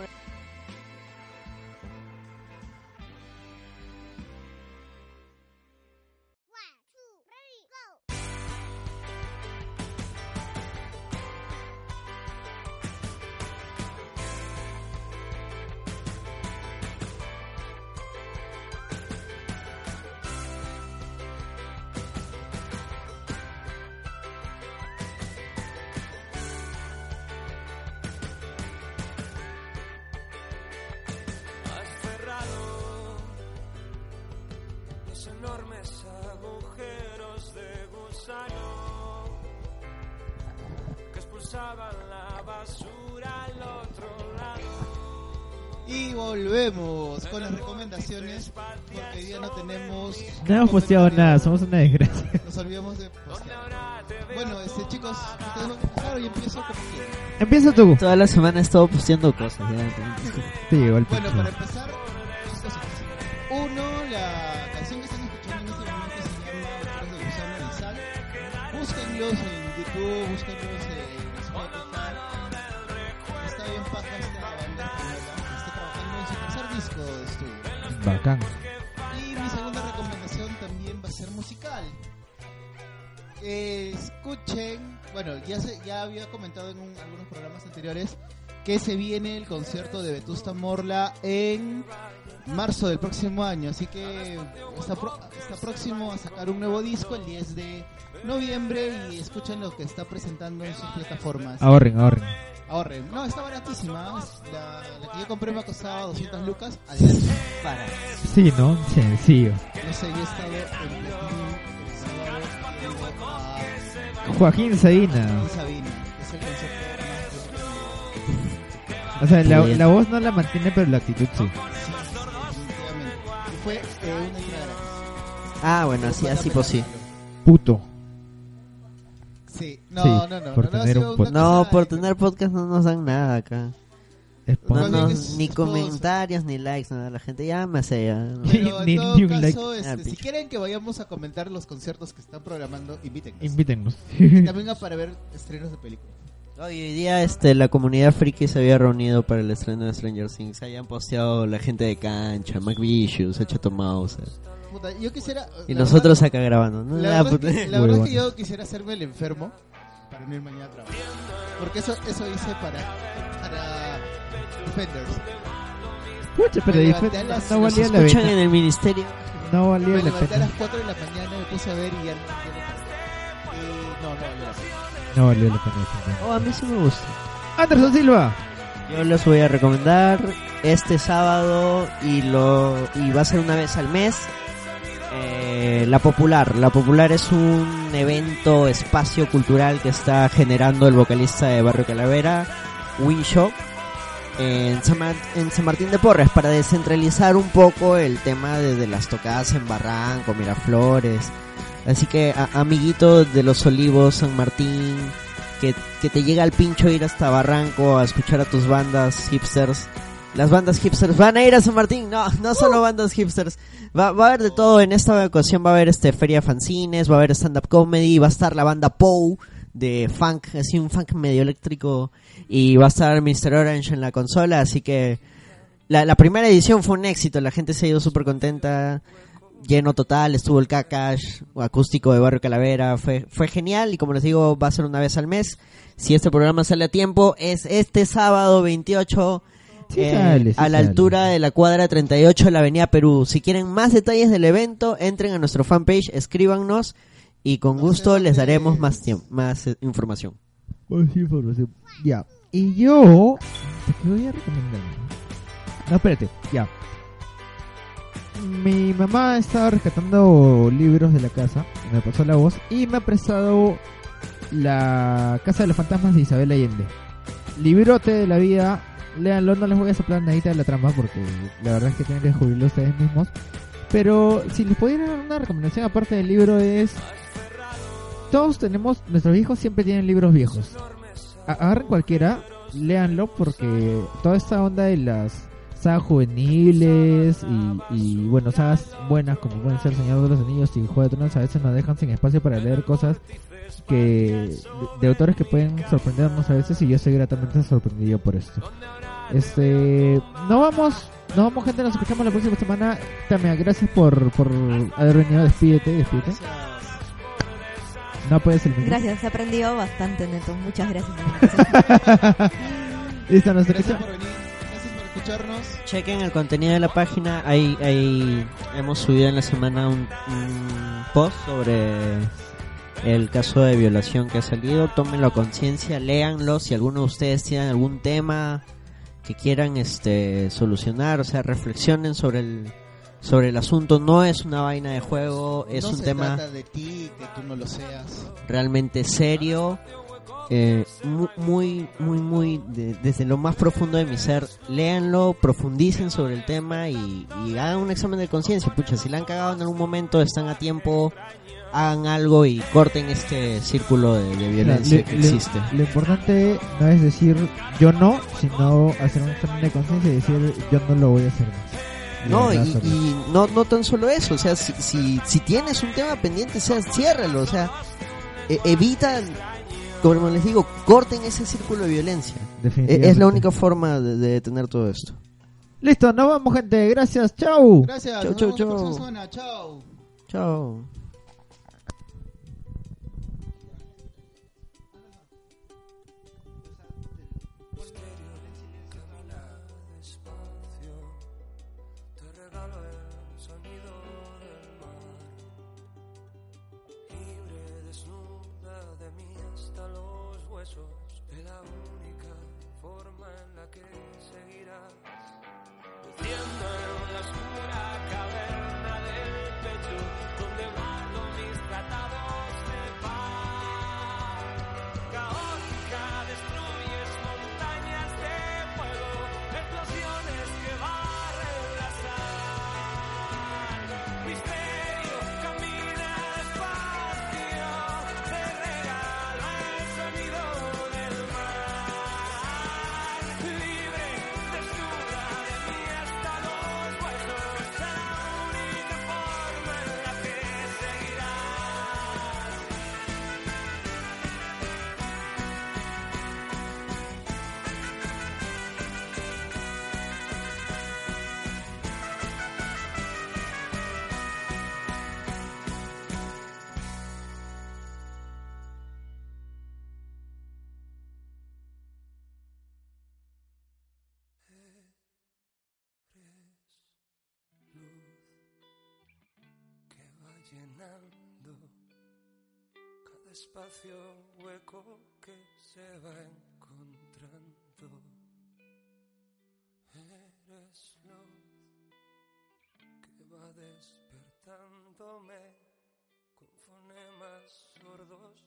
que expulsaban la basura al otro lado. Y volvemos con las recomendaciones porque hoy día no tenemos... No hemos posteado nada, somos una desgracia. Nos olvidamos de postear. Bueno, este, chicos, empezar y empiezo como quieran. Empieza tú. Toda la semana he estado posteando cosas. ya. Te llegó el Bueno, para empezar, dos. Uno, la canción que están escuchando en este momento se llama Agujeros de Gusano de Sal. búsquenlos en YouTube, búsquenlos Bacán. Y mi segunda recomendación también va a ser musical. Eh, escuchen, bueno, ya se, ya había comentado en un- algunos programas anteriores que se viene el concierto de Vetusta Morla en marzo del próximo año, así que está, pro- está próximo a sacar un nuevo disco el 10 de noviembre y escuchen lo que está presentando en sus plataformas. Ahorren, ahorren. Ahorren. No, está baratísima. La, la que yo compré me ha costado 200 lucas. Adelante. Para. Sí, ¿no? Sencillo. No sé, yo he estado en el Joaquín Sabina. Joaquín Sabina. Es el concierto más O sea, la, la voz no la mantiene, pero la actitud sí. Sí, definitivamente. Y fue eh, una entrada. Ah, bueno, así, así pues sí. Puto. No, Sí, no, no. por no, no, tener ha un No, por tener podcast no nos dan nada acá. No, no, ni comentarios, ni likes, nada. La gente ya me hace ya. ¿no? Pero Ni- en todo ni un like. caso, este, Ah, si quieren que vayamos a comentar los conciertos que están programando, invítenos. Invítennos. También para ver estrenos de películas. Hoy día este, la comunidad friki se había reunido para el estreno de Stranger Things. Hayan posteado la gente de cancha, McVicious, Hecho Mouse. Puta, yo quisiera... Y la nosotros verdad- acá grabando. ¿no? La Ah, verdad, puta. es que, la verdad es que yo quisiera hacerme el enfermo para no ir mañana a trabajar. Porque eso, eso hice para, para Defenders. Pucha, pero Me dif- levanté a las- no valía la escuchan pena. en el ministerio. No valía Me la levanté a pena. las 4 de la mañana, me puse a ver y ya no y no, no, no. No valió la pena. Oh, a mí sí me gusta. Anderson Silva. Yo les voy a recomendar este sábado y lo y va a ser una vez al mes. Eh, La Popular. La Popular es un evento, espacio cultural que está generando el vocalista de Barrio Calavera, Winshow, en San, Mar- en San Martín de Porres para descentralizar un poco el tema de, las tocadas en Barranco, Miraflores. Así que, amiguito de los Olivos, San Martín, que, que te llega al pincho ir hasta Barranco a escuchar a tus bandas hipsters. Las bandas hipsters van a ir a San Martín, no, no solo bandas hipsters. Va, va a haber de todo, en esta ocasión. Va a haber este feria fanzines, va a haber stand-up comedy, va a estar la banda Poe de funk, así un funk medio eléctrico, y va a estar Mr. Orange en la consola, así que la, la primera edición fue un éxito, la gente se ha ido súper contenta, lleno total, estuvo el Kakash, acústico de Barrio Calavera, fue, fue genial y como les digo va a ser una vez al mes, si este programa sale a tiempo, es este sábado 28 Sí eh, sale, sí a la sale. altura de la cuadra 38 de la Avenida Perú. Si quieren más detalles del evento, entren a nuestro fanpage, escríbanos y con No gusto sé les daremos más tiempo, más eh, información. Más información. Ya. Y yo. ¿Qué voy a recomendar? No, espérate. Ya. Mi mamá estaba rescatando libros de la casa. Me pasó la voz. Y me ha prestado La Casa de los Fantasmas de Isabel Allende. Librote de la vida. Léanlo, no les voy a soplar nadita de la trama porque la verdad es que tienen que descubrirlo ustedes mismos. Pero si les pudiera dar una recomendación aparte del libro es... Todos tenemos, nuestros hijos siempre tienen libros viejos. Agarren cualquiera, léanlo porque toda esta onda de las sagas juveniles y, y, bueno, sagas buenas como pueden ser Señor de los Anillos y Juego de Tronos a veces nos dejan sin espacio para leer cosas que de, de autores que pueden sorprendernos a veces y yo estoy gratamente sorprendido por esto. Este, no vamos, no vamos gente, nos escuchamos la próxima semana. También gracias por, por haber venido, despídete, despídete. No puedes el micro. Gracias, he aprendido bastante, Neto. Muchas gracias. Listo, nos Gracias por venir, gracias por escucharnos. Chequen el contenido de la página. Ahí, ahí hemos subido en la semana un, un post sobre el caso de violación que ha salido. Tómenlo a conciencia, léanlo. Si alguno de ustedes tienen algún tema que quieran este solucionar, o sea, reflexionen sobre el sobre el asunto. No es una vaina de juego, es no un se tema trata de ti, que tú no lo seas. realmente serio, eh, mu- muy, muy, muy, de- desde lo más profundo de mi ser, léanlo, profundicen sobre el tema y, y hagan un examen de conciencia. Pucha, si la han cagado en algún momento, están a tiempo, hagan algo y corten este círculo de, de violencia Le- que le- existe. Lo importante no es decir yo no, sino hacer un examen de conciencia y decir yo no lo voy a hacer más. No, y, no, no tan solo eso, o sea, si, si, si tienes un tema pendiente, o sea, ciérralo, o sea, e- evitan, como les digo, corten ese círculo de violencia. Definitivamente. Es la única forma de, de detener todo esto. Listo, nos vamos, gente. Gracias. Chau. Gracias. Chau, nos chau, vemos chau. próxima semana. Chao. Chao. Espacio hueco que se va encontrando. Eres luz que va despertándome con fonemas sordos